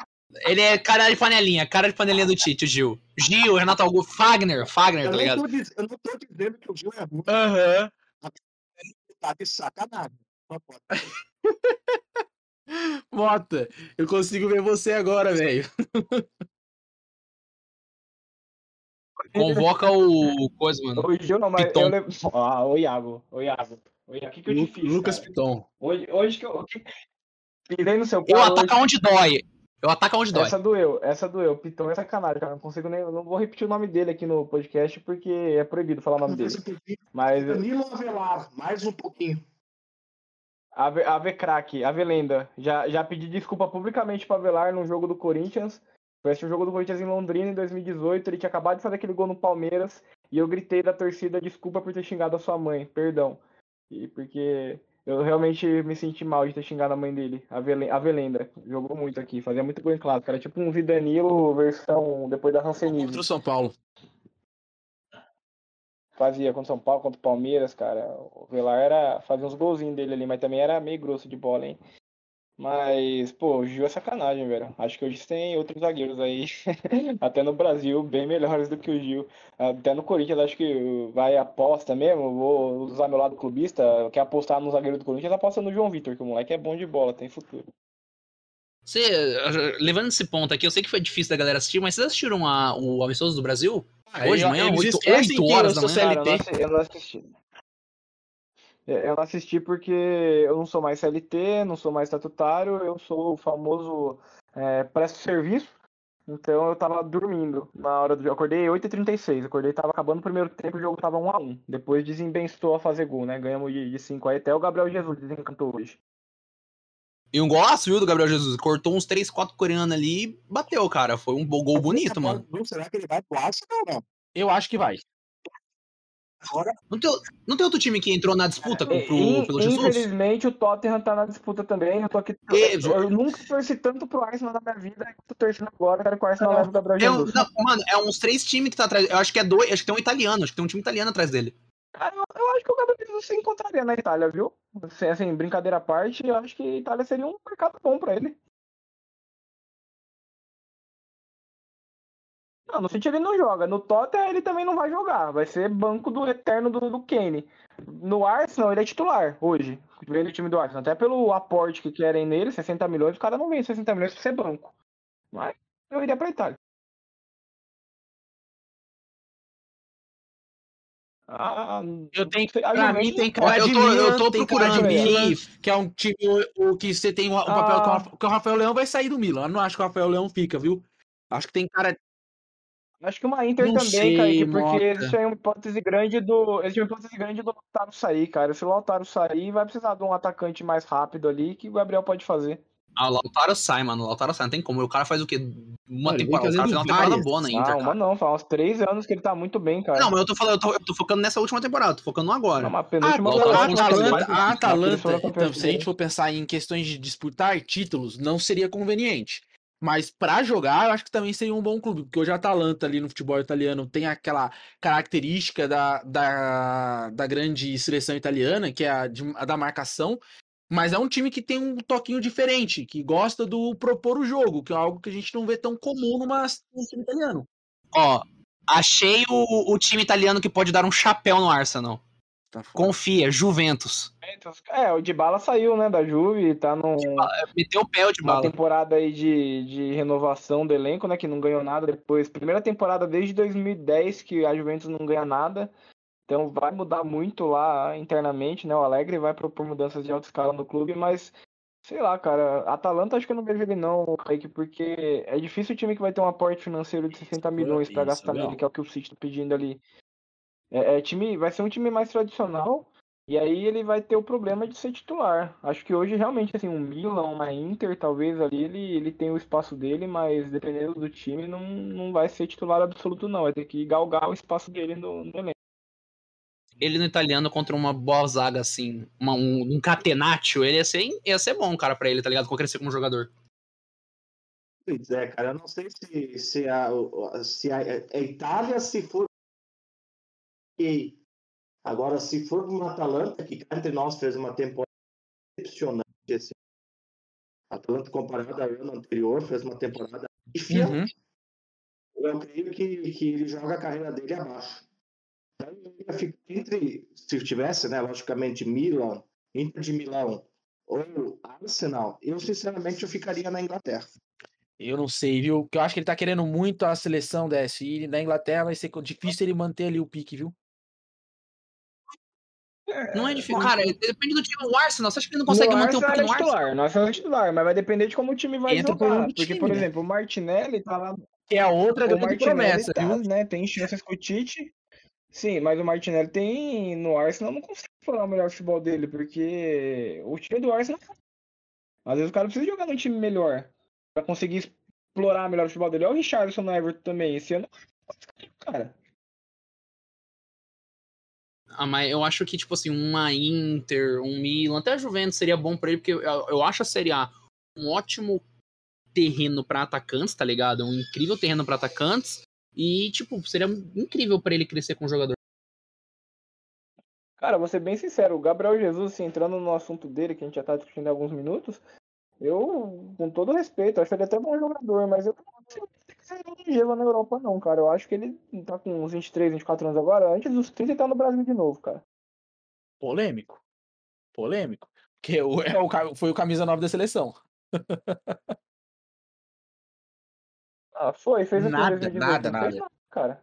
Ele é cara de panelinha, cara de panelinha do Tite, o Gil. Gil, Renato Augusto, Fagner, Fagner, Eu tá ligado? diz- eu não tô dizendo que o Gil é ruim, Aham. tá de sacanagem. Mota, eu consigo ver você agora, velho. Convoca o coisa, mano. Hoje eu não, mas Piton. eu lembro. Ah, o Iago, o Iago. O Iago, o que, que eu te Lu- fiz? Lucas cara? Piton. Hoje, hoje que eu. Que... Pisei no seu Eu carro. ataco onde dói. Eu ataco onde dói. Essa doeu, essa doeu. Piton é sacanagem, cara. Não consigo nem. Não vou repetir o nome dele aqui no podcast porque é proibido falar o nome dele. um. Mas Danilo Avelar, mais um pouquinho. Ave, Ave Crack, Ave Lenda. Já, já pedi desculpa publicamente pra Avelar no jogo do Corinthians. Foi esse o jogo do Corinthians em Londrina em 2018. Ele tinha acabado de fazer aquele gol no Palmeiras. E eu gritei da torcida desculpa por ter xingado a sua mãe. Perdão. E porque eu realmente me senti mal de ter xingado a mãe dele. Ave, Le- Ave Lenda. Jogou muito aqui. Fazia muito gol em clássico. Era tipo um Zidanilo versão depois da Hansenismo. Contra o São Paulo. Fazia contra o São Paulo, contra o Palmeiras, cara. O Velar era. Fazia uns golzinhos dele ali, mas também era meio grosso de bola, hein? Mas, pô, o Gil é sacanagem, velho. Acho que hoje tem outros zagueiros aí, até no Brasil, bem melhores do que o Gil. Até no Corinthians, acho que vai aposta mesmo. Vou usar meu lado clubista. Quer apostar no zagueiro do Corinthians, aposta no João Vitor, que o moleque é bom de bola, tem futuro. Você, levando esse ponto aqui, eu sei que foi difícil da galera assistir, mas vocês assistiram a- o Amistoso do Brasil? Hoje de manhã, eles oito- esquecem oito que horas eu da manhã. Cara, eu CLT. não assi- eu não assisti. É, Eu não assisti porque eu não sou mais CLT, não sou mais estatutário, eu sou o famoso é, presto serviço. Então eu tava dormindo na hora do jogo. Acordei 8h36, acordei, tava acabando o primeiro tempo, o jogo tava 1x1. Depois desembençou a fazer gol, né? Ganhamos de 5 aí, até o Gabriel Jesus desencantou hoje. E um golaço, viu, do Gabriel Jesus. Cortou uns 3, 4 coreanos ali e bateu, cara. Foi um gol bonito, mano. Não, será que ele vai pro Arsenal ou não? Eu acho que vai. Não tem, não tem outro time que entrou na disputa com, pro, In- pelo Jesus? Infelizmente, o Tottenham tá na disputa também. Eu tô aqui. E- Eu nunca torci tanto pro Arsenal na minha vida. Eu tô torcendo agora. Quero que o Arsenal leve o Gabriel É, um- Jesus. não, mano, é uns três times que tá atrás. Eu acho que é dois. Acho que tem um italiano. Acho que tem um time italiano atrás dele. Cara, eu, eu acho que o Gabriel Jesus se encontraria na Itália, viu? Assim, assim, brincadeira à parte, eu acho que a Itália seria um mercado bom pra ele. Não, no City ele não joga. No Tottenham ele também não vai jogar. Vai ser banco do eterno do, do Kane. No Arsenal ele é titular hoje. Vem do time do Arsenal. Até pelo aporte que querem nele, 60 milhões, o cara não vem 60 milhões pra ser banco. Mas eu iria pra Itália. Ah, Eu tenho, pra mim tem cara eu de tô- eu tô tem cara de procurando Milan, que é um time o, o que você tem o, o papel Ah. o que o Rafael Leão vai sair do Milan. Eu não acho que o Rafael Leão fica, viu? Acho que tem cara Acho que uma Inter Não também, sei, Kaique, porque Mota. existe aí uma hipótese grande do. Existe uma hipótese grande do Lautaro sair, cara. Se o Lautaro sair, vai precisar de um atacante mais rápido ali que o Gabriel pode fazer. Ah, o Lautaro sai, mano. O Lautaro sai. Não tem como. O cara faz o quê? Uma vem temporada. O cara fez uma temporada várias. boa na ah, Inter, uma cara. não, faz uns três anos que ele tá muito bem, cara. Não, mas eu tô falando, eu tô, eu tô focando nessa última temporada, tô focando no agora. Não, mas a A, penúltima Lautaro a foi dos Atalanta, a Atalanta, então, se a gente for pensar em questões de disputar títulos, não seria conveniente. Mas pra jogar, eu acho que também seria um bom clube, porque hoje a Atalanta ali no futebol italiano tem aquela característica da, da, da grande seleção italiana, que é a, de- a da marcação, mas é um time que tem um toquinho diferente, que gosta do propor o jogo, que é algo que a gente não vê tão comum numa, num time italiano. Ó, achei o, o time italiano que pode dar um chapéu no Arsenal. Tá. Confia, Juventus. É, o Dybala saiu, né, da Juve, tá num, Meteu o pé o de uma bala. temporada aí de, de renovação do elenco, né, que não ganhou nada depois. Primeira temporada desde 2010 que a Juventus não ganha nada. Então vai mudar muito lá internamente, né? O Alegre vai propor mudanças de alta escala no clube, mas sei lá, cara, Atalanta acho que eu não vejo ele não, Kaique, porque é difícil o time que vai ter um aporte financeiro de 60 milhões pra Isso, gastar nele, que é o que o City tá pedindo ali. É, é time, vai ser um time mais tradicional, e aí ele vai ter o problema de ser titular. Acho que hoje realmente assim, um Milan, uma Inter, talvez ali ele, ele tem o espaço dele, mas dependendo do time não, não vai ser titular absoluto não, vai ter que galgar o espaço dele no, no elenco. Ele no italiano contra uma boa zaga, assim, uma- um, um catenaccio, ele ia ser, ia ser bom, cara, pra ele, tá ligado? Pra crescer como jogador. Pois é, cara, eu não sei se, se, a, se a, a Itália, se for. E agora, se for uma Atalanta, que cá entre nós fez uma temporada decepcionante. Esse. Atalanta, comparado ao ano anterior, fez uma temporada pífia. Uhum. Eu creio que, que ele joga a carreira dele abaixo. Então, entre, se tivesse, né, logicamente, Milan, Inter de Milão ou Arsenal, eu sinceramente eu ficaria na Inglaterra. Eu não sei, viu? Porque eu acho que ele tá querendo muito a seleção dessa. E na Inglaterra vai ser difícil ele manter ali o pique, viu? Não é difícil. Cara, depende do time. O Arsenal, você acha que ele não consegue No manter o Arsenal pique no é titular, no Arsenal é titular, mas vai depender de como o time vai Entra por jogar. um Porque, time, por né? exemplo, o Martinelli tá lá Que é a outra o grande Martinelli promessa, tá, né? Tem chances com o Tite. Sim, mas o Martinelli tem no Arsenal não consegue explorar o melhor futebol dele, porque o time do Arsenal às vezes o cara precisa jogar num time melhor pra conseguir explorar melhor o futebol dele. Olha o Richarlison no Everton também, esse ano cara. Ah, mas eu acho que, tipo assim, uma Inter, um Milan, até a Juventus seria bom pra ele, porque eu, acho a Série A um ótimo terreno pra atacantes, tá ligado? Um incrível terreno pra atacantes. E, tipo, seria incrível pra ele crescer como jogador. Cara, vou ser bem sincero, o Gabriel Jesus, assim, entrando no assunto dele, que a gente já tá discutindo há alguns minutos, eu, com todo respeito, acho ele até bom jogador, mas eu não sei se ele longevo na Europa, não, cara. Eu acho que ele tá com uns 23, 24 anos agora, antes dos 30 ele tá no Brasil de novo, cara. Polêmico. Polêmico. Porque o, é o, foi o camisa 9 da seleção. Ah, foi, fez o que em Nada, 2018? nada, Não fez nada. cara.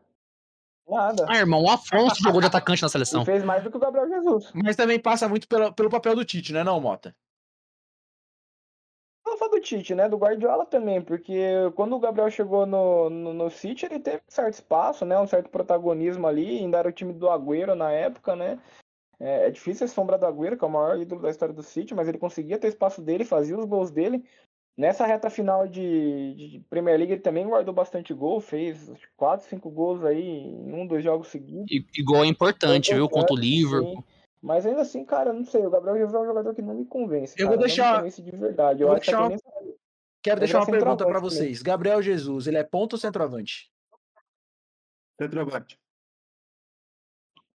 Nada. Ah, irmão, o Afonso jogou de atacante na E seleção. fez mais do que o Gabriel Jesus. Mas também passa muito pela- pelo papel do Tite, né, não, Mota? Só do Tite, né? Do Guardiola também, porque quando o Gabriel chegou no, no, no City, ele teve um certo espaço, né? Um certo protagonismo ali, ainda era o time do Agüero na época, né? É, é difícil a sombra do Agüero, que é o maior ídolo da história do City, mas ele conseguia ter espaço dele, fazia os gols dele. Nessa reta final de, de Premier League ele também guardou bastante gol, fez 4, 5 gols aí em um, dois jogos seguidos. E, e gol é importante, viu? Contra o Liverpool. Sim. Mas ainda assim, cara, não sei, o Gabriel Jesus é um jogador que não me convence. Eu cara, vou deixar- Não me convence de verdade. Eu, vou acho que deixar até uma- Quero Ele deixar é uma pergunta pra vocês. Gabriel Jesus, ele é ponto ou centroavante? Centroavante.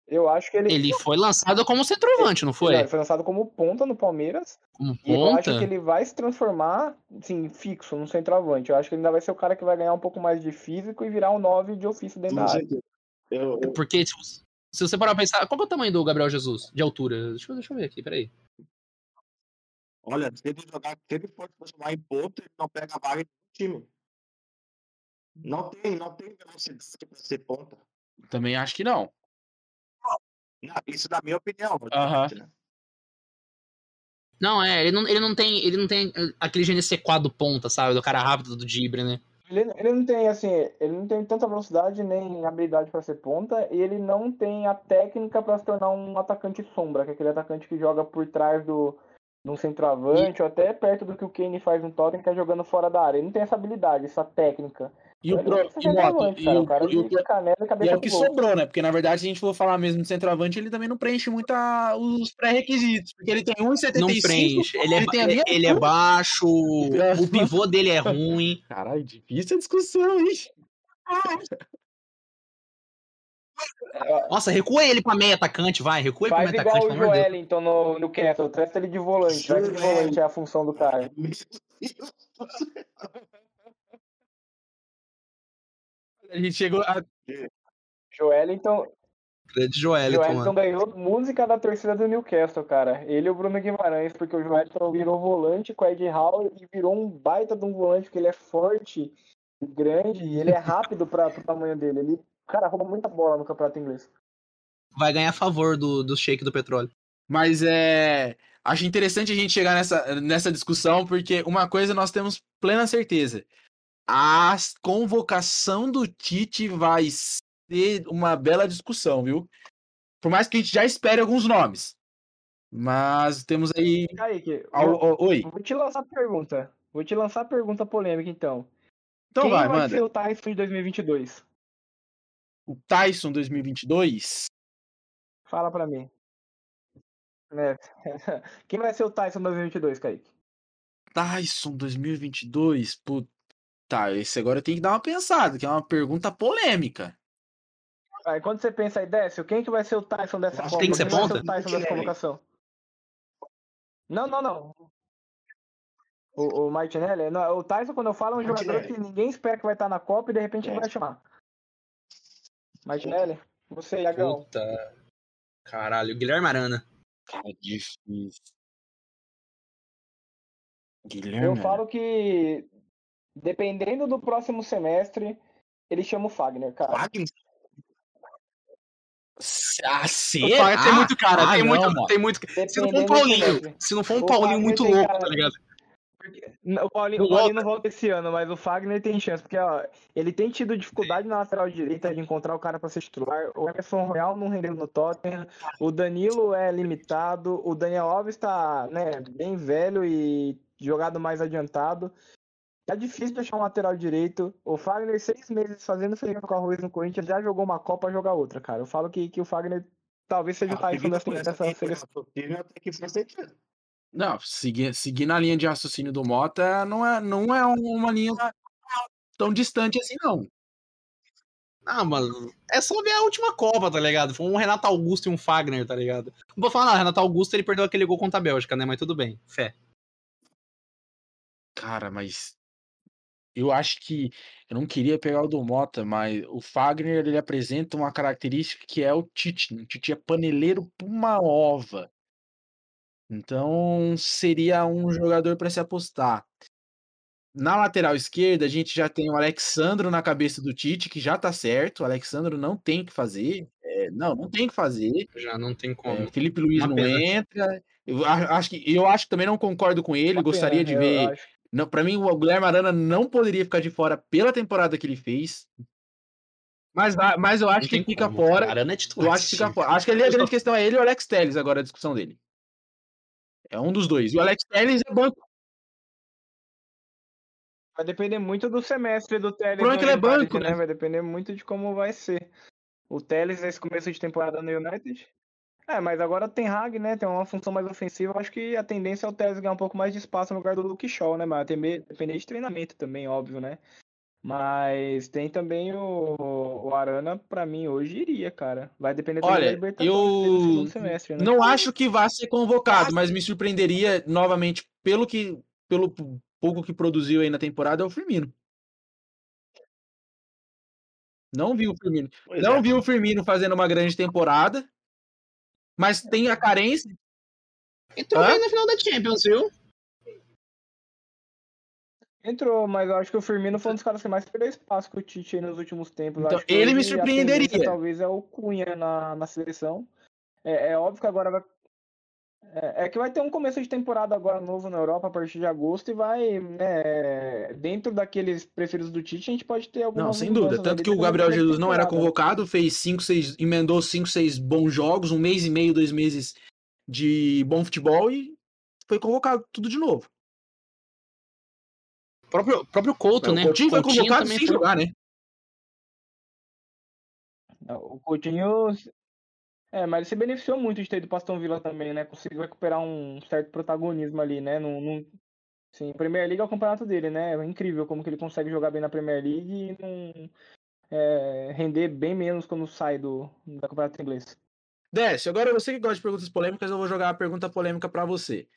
eu acho que ele. Ele foi lançado como centroavante, não foi? Não, ele foi lançado como ponta no Palmeiras. Como E eu acho ponta. que ele vai se transformar, assim, fixo no centroavante. Eu acho que ele ainda vai ser o cara que vai ganhar um pouco mais de físico e virar um 9 de ofício dentro da área. Eu, eu, Porque se você- parar pra pensar, qual é o tamanho do Gabriel Jesus de altura? Deixa eu, deixa eu ver aqui, peraí. olha, se ele jogar, se ele for transformar em ponto, ele não pega a vaga do time. Não tem, não tem velocidade pra ser ponta. Também acho que não. Não, isso na minha opinião. Aham. né? Não, é, ele não, ele não tem, ele não tem eh, aquele GNC quadro ponta, sabe? Do cara rápido do Dibre, né? Ele, ele não tem, assim, ele não tem tanta velocidade nem habilidade para ser ponta, e ele não tem a técnica para se tornar um atacante sombra, que é aquele atacante que joga por trás do de um centroavante, ou até perto do que o Kane faz no Tottenham, que é jogando fora da área. Ele não tem essa habilidade, essa técnica. E o, Ele pro, ser e o Moto, e o, o e o- e e é o que sobrou, né? Porque na verdade, se a gente for falar mesmo de centroavante, ele também não preenche muito a- os pré-requisitos. Porque ele tem 1,75. Não preenche. Ele é, ele tem a minha ele é baixo, o pivô dele é ruim. Caralho, difícil a discussão, hein? Nossa, recua ele pra meia atacante, vai. Recua ele pra Faz meia igual atacante, o amor de Deus. Joelinton no, no Castle, testa ele de volante, vai que de volante é a função do cara. A gente chegou a. Joelinton, Grande Joelito, Joelinton mano. ganhou música da torcida do Newcastle, cara. Ele e o Bruno Guimarães, porque o Joelinton virou volante com o Ed Howe e virou um baita de um volante, porque ele é forte, grande e ele é rápido para pro tamanho dele. Ele, cara, rouba muita bola no campeonato inglês. Vai ganhar a favor do, do shake do petróleo. Mas é. Acho interessante a gente chegar nessa, nessa discussão, porque uma coisa nós temos plena certeza. A convocação do Tite vai ser uma bela discussão, viu? Por mais que a gente já espere alguns nomes. Mas temos aí. Kaique, Al- vou, Oi. vou te lançar a pergunta. Vou te lançar a pergunta polêmica, então. Então Quem vai, vai manda. ser o Tyson de 2022? O Tyson 2022. Fala pra mim. É. Quem vai ser o Tyson 2022, Kaique? Tyson 2022. Puta, esse agora eu tenho que dar uma pensada, que é uma pergunta polêmica. Aí quando você pensa aí, Décio, quem que vai ser o Tyson dessa Acho Copa? que tem que ser Quem vai ser ponta? o Tyson dessa convocação? Não, não, não. O, o Martinelli? Não, o Tyson, quando eu falo, é um jogador Martinelli. que ninguém espera que vai estar na Copa e de repente ele É. vai chamar. Martinelli? Você, Iagão. Puta. Caralho, Guilherme Arana. Cara, difícil. Guilherme. Eu falo que, dependendo do próximo semestre, ele chama o Fagner, cara. Wagner? Ah, O será? Fagner tem muito cara, Ah, tem, não, muito, mano. tem muito. Se não for um Dependendo Paulinho, se não for um O Paulinho Fagner muito louco, cara- tá ligado? O Paulinho, Não o Paulinho volta. não volta esse ano, mas o Fagner tem chance, porque ó, ele tem tido dificuldade na lateral direita de encontrar o cara para ser titular. O Emerson Royal não rendeu no Tottenham, o Danilo é limitado, o Daniel Alves tá né, bem velho e jogado mais adiantado. Tá difícil de achar um lateral direito. O Fagner, seis meses fazendo feijão com arroz no Corinthians, já jogou uma Copa, joga outra, cara. Eu falo que, que o Fagner talvez seja o Ah, Tyson dessa, dessa seleção. Tem que fazer sentido. Não, seguir, seguir na linha de raciocínio do Mota não é, não é uma linha tão distante assim, não. Ah, mano, é só ver a última Copa, tá ligado? Foi um Renato Augusto e um Fagner, tá ligado? Não vou falar nada, Renato Augusto ele perdeu aquele gol contra a Bélgica, né? Mas tudo bem, fé. Cara, mas eu acho que eu não queria pegar o do Mota, mas o Fagner ele apresenta uma característica que é o Tite. né? O Tite é paneleiro por uma ova. Então seria um jogador para se apostar. Na lateral esquerda, a gente já tem o Alexandro na cabeça do Tite, que já tá certo. O Alexandro não tem que fazer. É, não, não tem que fazer. Já não tem É, como. Felipe Luiz Uma não pena. entra. Eu acho que eu acho que também não concordo com ele. Uma Gostaria de pena, eu ver. Não, para mim, o Guilherme Arana não poderia ficar de fora pela temporada que ele fez. Mas, mas eu acho que tem fica como. fora. Arana é titular. Eu acho que fica fora. Acho que ali a grande questão é ele e o Alex Telles agora a discussão dele. É um dos dois. E o Alex Telles é banco. Vai depender muito do semestre do Teles. Por que ele é banco, né? Vai depender muito de como vai ser. O Teles nesse começo de temporada no United. É, mas agora tem Hag, né? Tem uma função mais ofensiva. Acho que a tendência é o Teles ganhar um pouco mais de espaço no lugar do Luke Shaw, né? Mas depender de treinamento também, óbvio, né? Mas tem também o, o Arana, para mim, hoje iria, cara. Vai depender Olha, da Libertadores eu semestre, né? Não acho que vá ser convocado, mas me surpreenderia novamente, pelo que pelo pouco que produziu aí na temporada, é o Firmino. Não vi o Firmino. Pois não é. vi o Firmino fazendo uma grande temporada, mas tem a carência. Entrou bem na final da Champions, viu? Entrou, mas eu acho que o Firmino foi um dos caras que mais perdeu espaço com o Tite nos últimos tempos. Então, ele me surpreenderia. Talvez é o Cunha na, na seleção. É, é óbvio que agora vai. É, é, que vai ter um começo de temporada agora novo na Europa a partir de agosto e vai, né, dentro daqueles preferidos do Tite, a gente pode ter algumas Não, sem dúvida. Tanto que o Gabriel Jesus não era convocado, fez 5, 6, emendou 5, 6 bons jogos, um mês e meio, dois meses de bom futebol e foi convocado tudo de novo próprio, próprio Couto, né? O Coutinho foi convocado sem foi... jogar, né? O Coutinho. É, mas ele se beneficiou muito de ter ido para Aston Villa também, né? Conseguiu recuperar um certo protagonismo ali, né? Num, num... Sim, Premier League é o campeonato dele, né? É incrível como que ele consegue jogar bem na Premier League e não é, render bem menos quando sai do, do campeonato inglês. Desce, agora você que gosta de perguntas polêmicas, eu vou jogar a pergunta polêmica para você.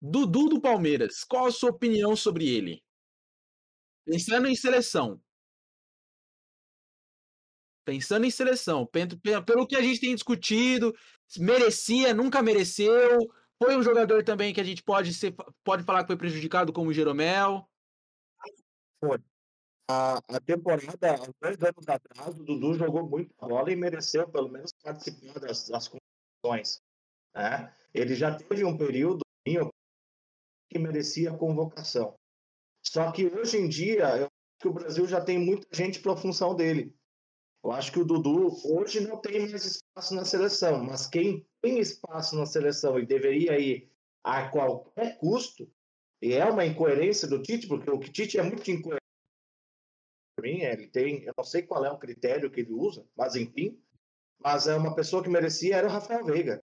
Dudu do Palmeiras, qual a sua opinião sobre ele? Pensando em seleção. Pensando em seleção, pelo que a gente tem discutido, merecia, nunca mereceu. Foi um jogador também que a gente pode, ser, pode falar que foi prejudicado, como o Jeromel. Foi. A, a temporada, há dois anos atrás, o Dudu jogou muito bola e mereceu pelo menos participar das, das competições. Né? Ele já teve um período, que merecia convocação. Só que hoje em dia, eu acho que o Brasil já tem muita gente para a função dele. Eu acho que o Dudu hoje não tem mais espaço na seleção, mas quem tem espaço na seleção e deveria ir a qualquer custo, e é uma incoerência do Tite, porque o Tite é muito incoerente. mim, ele tem, eu não sei qual é o critério que ele usa, mas enfim, mas é uma pessoa que merecia era o Rafael Veiga.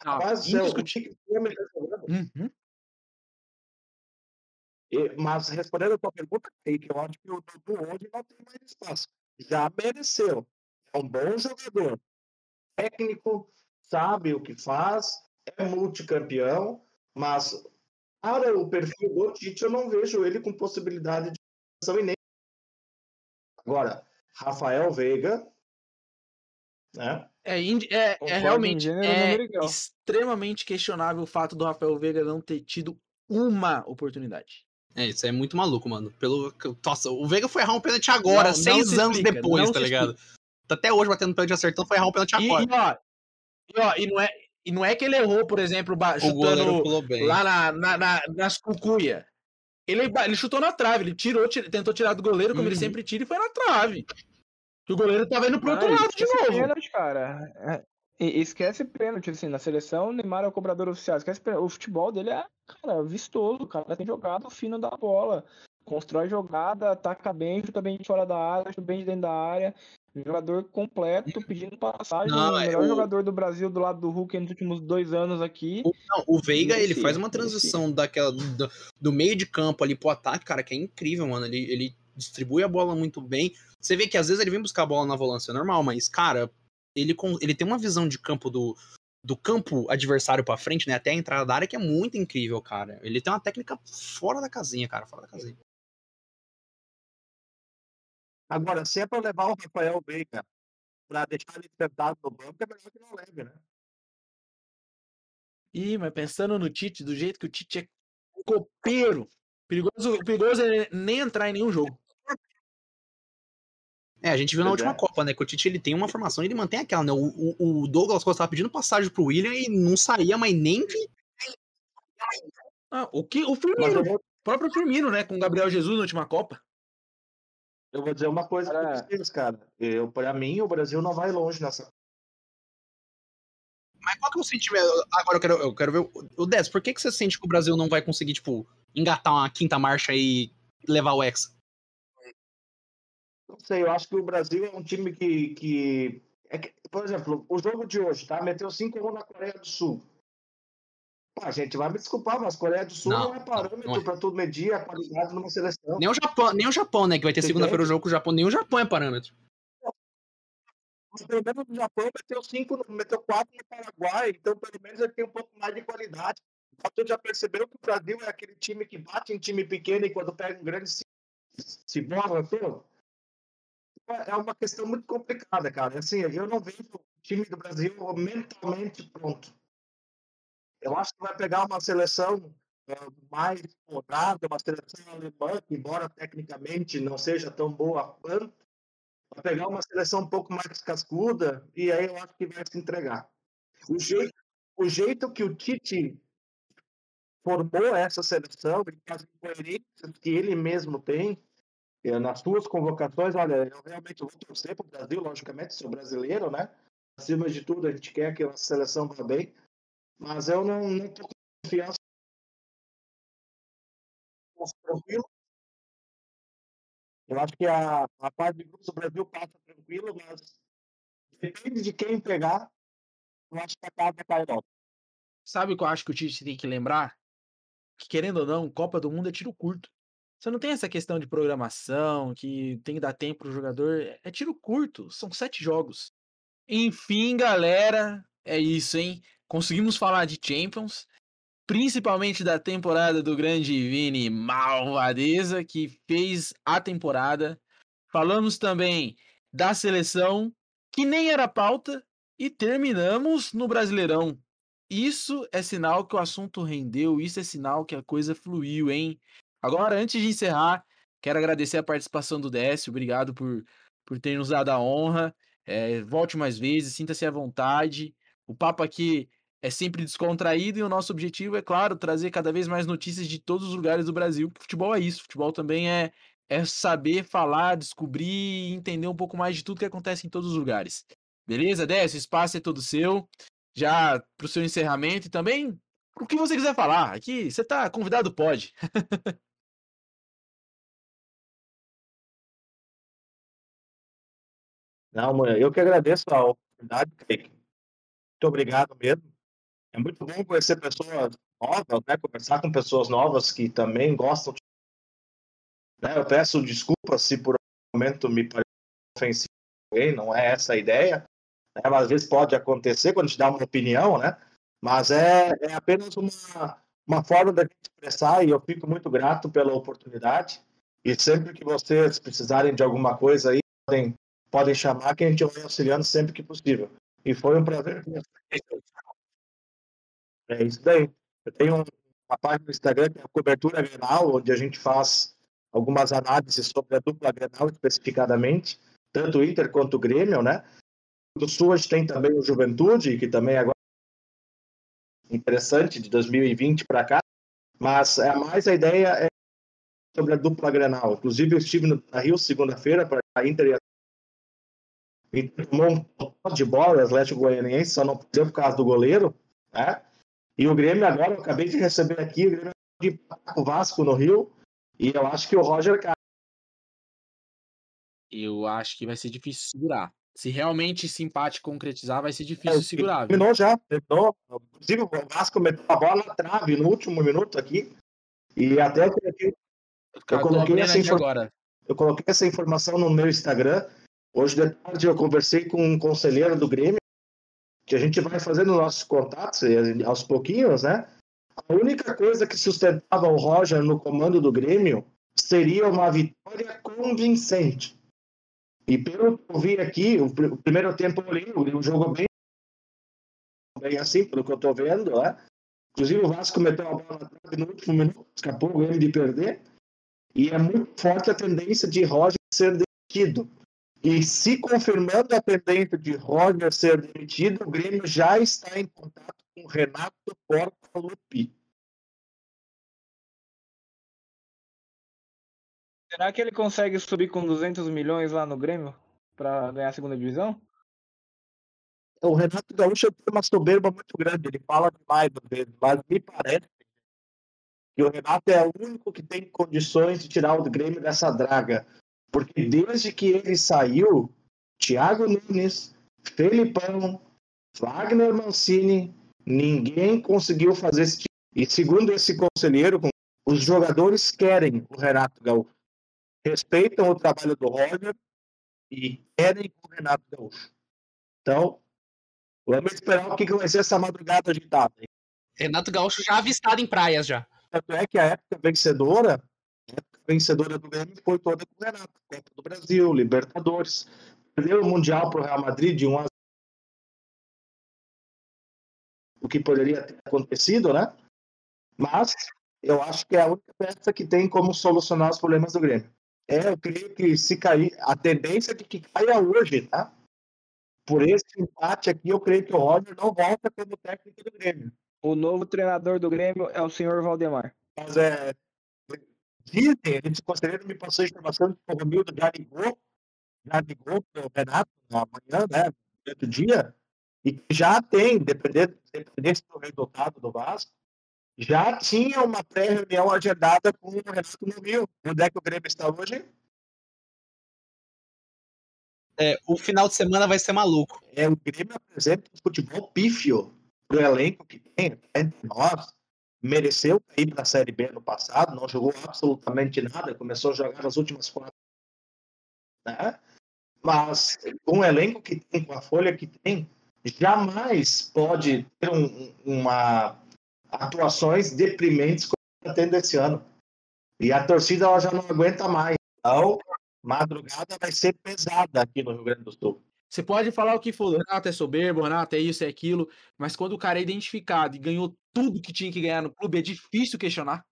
Ah, mas é, o Tite. Uhum. Mas respondendo a tua pergunta, que eu acho que o Dudu hoje não tem mais espaço. Já mereceu. É um bom jogador. Técnico, sabe o que faz, é multicampeão, mas para o perfil do Tite, eu não vejo ele com possibilidade de e nem. Agora, Rafael Veiga, né? É, é, é realmente é extremamente questionável o fato do Rafael Veiga não ter tido uma oportunidade. É, isso é muito maluco, mano. Pelo... Nossa, o Veiga foi errar um pênalti agora, não, seis não anos explica, depois, tá ligado? Tá até hoje batendo pênalti acertando, foi errar um pênalti agora. E, ó, e, ó, e, não é, e não é que ele errou, por exemplo, chutando lá na, na, na, nas cucuia. Ele, ele chutou na trave, ele tirou, tentou tirar do goleiro, como uhum. ele sempre tira, e foi na trave. o goleiro tava indo pro outro ah, lado de novo. Pênalti, cara. É, e, esquece pênalti, assim, na seleção, o Neymar é o cobrador oficial. Esquece pênalti. O futebol dele é, cara, vistoso. O cara tem jogado fino da bola. Constrói jogada, ataca bem, chuta bem de fora da área, chuta bem de dentro da área. Jogador completo, pedindo passagem. Não, o é melhor é o... jogador do Brasil do lado do Hulk nos últimos dois anos aqui. O, não, o Veiga, ele faz uma transição daquela do, do, meio de campo ali pro ataque, cara, que é incrível, mano. Ele, ele distribui a bola muito bem. Você vê que às vezes ele vem buscar a bola na volância normal, mas, cara, ele, ele tem uma visão de campo do, do campo adversário para frente, né, até a entrada da área que é muito incrível, cara. Ele tem uma técnica fora da casinha, cara, fora da casinha. Agora, se é para levar o Rafael Veiga para deixar ele sentado no banco, é melhor que não leve, né? Ih, mas pensando no Tite, do jeito que o Tite é copeiro, perigoso, perigoso é nem entrar em nenhum jogo. É, a gente viu na última é. Copa, né? Que o Tite ele tem uma formação e ele mantém aquela, né? O, o, Douglas Costa tava pedindo passagem pro William e não saía, mas nem de. Ah, o que o Firmino, vou... o próprio Firmino, né? Com o Gabriel Jesus na última Copa. Eu vou dizer uma coisa pra vocês, cara. Eu, pra mim, o Brasil não vai longe nessa. Mas qual que é o sentimento? Agora eu quero, eu quero ver. O Dez, por que, que você sente que o Brasil não vai conseguir, tipo, engatar uma quinta marcha aí levar o Hexa? Não sei, eu acho que o Brasil é um time que. que, é que por exemplo, o jogo de hoje, tá? Meteu 5x1 na Coreia do Sul. Pá, gente, vai me desculpar, mas Coreia do Sul não, não é parâmetro não é. para tudo medir a qualidade numa seleção. Nem o Japão, nem o Japão né? Que vai ter segunda-feira o jogo com o Japão, nem o Japão é parâmetro. Mas pelo menos no Japão meteu 5, meteu 4 no Paraguai, então pelo menos ele tem um pouco mais de qualidade. Tu já percebeu que o Brasil é aquele time que bate em time pequeno e quando pega um grande se, se borra todo? É uma questão muito complicada, cara. Assim, eu não vejo o time do Brasil mentalmente pronto. Eu acho que vai pegar uma seleção é, mais rodada, uma seleção alemã, que embora tecnicamente não seja tão boa quanto, vai pegar uma seleção um pouco mais cascuda e aí eu acho que vai se entregar. O jeito, o jeito que o Tite formou essa seleção e as incoerências que ele mesmo tem eh, nas suas convocações, olha, eu realmente vou torcer para o Brasil, logicamente, sou brasileiro, né? Acima de tudo, a gente quer que a seleção vá bem, mas eu não estou com confiança. Eu acho que a, a parte de grupos do Brasil passa tranquilo, mas depende de quem pegar, eu acho que a casa cai logo. Sabe o que eu acho que o Tite tem que lembrar? Que querendo ou não, Copa do Mundo é tiro curto. Você não tem essa questão de programação, que tem que dar tempo pro jogador. É tiro curto, são sete jogos. Enfim, galera, é isso, hein? Conseguimos falar de Champions, principalmente da temporada do grande Vini Malvadeza, que fez a temporada. Falamos também da seleção, que nem era pauta, e terminamos no Brasileirão. Isso é sinal que o assunto rendeu, isso é sinal que a coisa fluiu, hein? Agora, antes de encerrar, quero agradecer a participação do Décio, obrigado por, por ter nos dado a honra. É, volte mais vezes, sinta-se à vontade. O papo aqui é sempre descontraído e o nosso objetivo é, claro, trazer cada vez mais notícias de todos os lugares do Brasil, futebol é isso. Futebol também é, é saber falar, descobrir e entender um pouco mais de tudo que acontece em todos os lugares. Beleza, Décio? O espaço é todo seu já para o seu encerramento e também o que você quiser falar. Aqui você está convidado, pode. Não, eu que agradeço a oportunidade, Kaique. Muito obrigado mesmo. É muito bom conhecer pessoas novas, né? conversar com pessoas novas que também gostam. De... Né? Eu peço desculpas se por um momento me parece ofensivo, não é essa a ideia né? Às vezes pode acontecer quando a gente dá uma opinião, né? Mas é, é apenas uma, uma forma gente expressar e eu fico muito grato pela oportunidade. E sempre que vocês precisarem de alguma coisa aí, podem, podem chamar que a gente vai auxiliando sempre que possível. E foi um prazer. É isso daí. Eu tenho uma página no Instagram que é a Cobertura Grenal, onde a gente faz algumas análises sobre a dupla Grenal especificadamente, tanto o Inter quanto o Grêmio, né? do Sul a gente tem também o Juventude, que também agora é interessante, de 2020 para cá, mas é mais a ideia é sobre a dupla Grenal. Inclusive eu estive na Rio segunda-feira para a Inter e a Inter tomou um de bola, o Atlético Goianiense só não perdeu por causa do goleiro, né? E o Grêmio agora, eu acabei de receber aqui, o Grêmio de o Vasco no Rio, e eu acho que o Roger eu acho que vai ser difícil segurar. Se realmente esse empate concretizar, vai ser é, difícil é, segurar. Terminou já, terminou. Inclusive, o Vasco meteu a bola na trave no último minuto aqui. E até eu coloquei, eu coloquei essa agora. Eu coloquei essa informação no meu Instagram. Hoje de tarde eu conversei com um conselheiro do Grêmio, que a gente vai fazendo nossos contatos aos pouquinhos, né? A única coisa que sustentava o Roger no comando do Grêmio seria uma vitória convincente. E pelo que eu vi aqui, o, primeiro tempo ali, o jogo bem, bem assim, pelo que eu estou vendo, né? Inclusive o Vasco meteu a bola no último minuto, escapou o Grêmio de perder. E é muito forte a tendência de Roger ser demitido. E se confirmando a tendência de Roger ser demitido, o Grêmio já está em contato com Renato Portaluppi. Será que ele consegue subir com 200 milhões lá no Grêmio para ganhar a segunda divisão? O Renato Gaúcho tem uma soberba muito grande, ele fala demais às vezes, mas me parece que o Renato é o único que tem condições de tirar o Grêmio dessa draga. Porque desde que ele saiu, Thiago Nunes, Felipão, Wagner Mancini, ninguém conseguiu fazer esse tipo. E segundo esse conselheiro, os jogadores querem o Renato Gaúcho. Respeitam o trabalho do Roger e querem o Renato Gaúcho. Então, vamos esperar o que vai ser essa madrugada agitada. Renato Gaúcho já avistado em praias já. Tanto é que a época vencedora, vencedora do Grêmio foi toda com o Renato. Copa do Brasil, Libertadores. Perdeu o Mundial para o Real Madrid de 1 a 0. O que poderia ter acontecido, né? Mas eu acho que é a única peça que tem como solucionar os problemas do Grêmio. É, eu creio que se cair, a tendência de que caia hoje, tá? Por esse empate aqui, eu creio que o Roger não volta como técnico do Grêmio. O novo treinador do Grêmio é o senhor Valdemar. Mas é. Dizem, eles conselheiro me passou a informação que o Romildo já ligou, já ligou para o Renato amanhã, né? Durante o dia, e que já tem, dependendo, dependendo do resultado do Vasco, já tinha uma pré-reunião agendada com o Renato Rio. Onde é que o Grêmio está hoje? É, o final de semana vai ser maluco. É, o Grêmio apresenta um futebol pífio pro elenco que tem, entre nós, mereceu ir para a Série B no passado, não jogou absolutamente nada, começou a jogar nas últimas quatro. Né? Mas com o elenco que tem, com a folha que tem, jamais pode ter um, uma atuações deprimentes como está tendo esse ano. E a torcida ela já não aguenta mais. Então, madrugada vai ser pesada aqui no Rio Grande do Sul. Você pode falar o que for, Renato é soberbo, Renato é isso, é aquilo, mas quando o cara é identificado e ganhou tudo que tinha que ganhar no clube, é difícil questionar.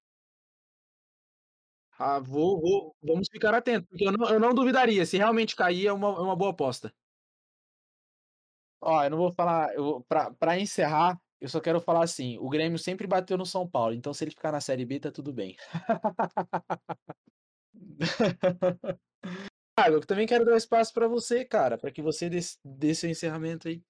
Ah, vou, vou, vamos ficar atentos, porque eu não, eu não duvidaria. Se realmente cair, é uma, é uma boa aposta. Ó, eu não vou falar. Pra, pra encerrar, eu só quero falar assim: o Grêmio sempre bateu no São Paulo, então se ele ficar na Série B, tá tudo bem. Ah, eu também quero dar espaço para você, cara, para que você dê, dê seu encerramento aí.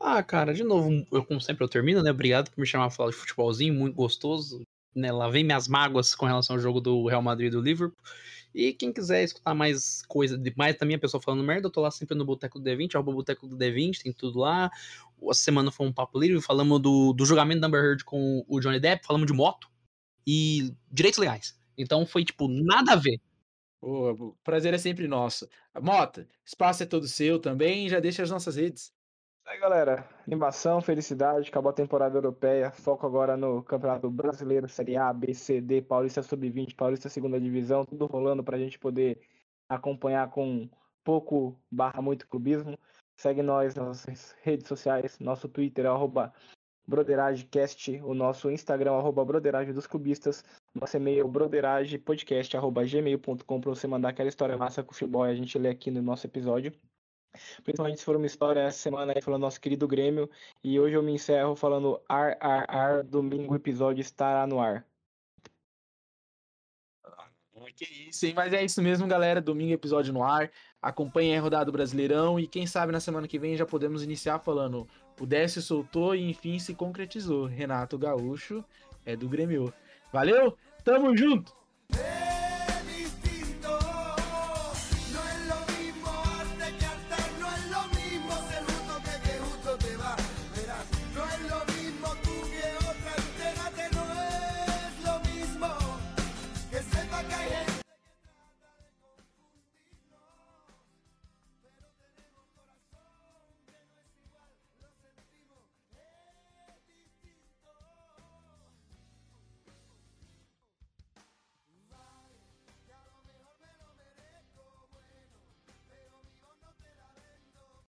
Ah, cara, de novo, eu como sempre eu termino, né? Obrigado por me chamar pra falar de futebolzinho, muito gostoso. Né? Lá vem minhas mágoas com relação ao jogo do Real Madrid e do Liverpool. E quem quiser escutar mais coisa, mais da minha pessoa falando merda, eu tô lá sempre no Boteco do D20, arroba Boteco do D20, tem tudo lá. Essa semana foi um papo livre, falamos do, do julgamento da Amber Heard com o Johnny Depp, falamos de moto e direitos legais. Então foi, tipo, nada a ver. O prazer é sempre nosso. Mota, espaço é todo seu também, já deixa as nossas redes. Aí, galera, animação, felicidade, acabou a temporada europeia, foco agora no Campeonato Brasileiro, Série A, B, C, D, Paulista Sub-20, Paulista Segunda Divisão, tudo rolando pra gente poder acompanhar com pouco barra muito clubismo. Segue nós nas redes sociais, nosso Twitter é arroba BroderageCast, o nosso Instagram arroba dos Clubistas, nosso e-mail broderagepodcast.gmail.com para você mandar aquela história massa com o futebol e a gente lê aqui no nosso episódio. Principalmente se for uma história essa semana aí falando nosso querido Grêmio. E hoje eu me encerro falando ar, ar, ar, domingo o episódio estará no ar. Que isso, hein? Mas é isso mesmo, galera. Domingo episódio no ar. Acompanhe a rodada do Brasileirão e quem sabe na semana que vem já podemos iniciar falando o Décio soltou e enfim se concretizou. Renato Gaúcho é do Grêmio. Valeu, tamo junto!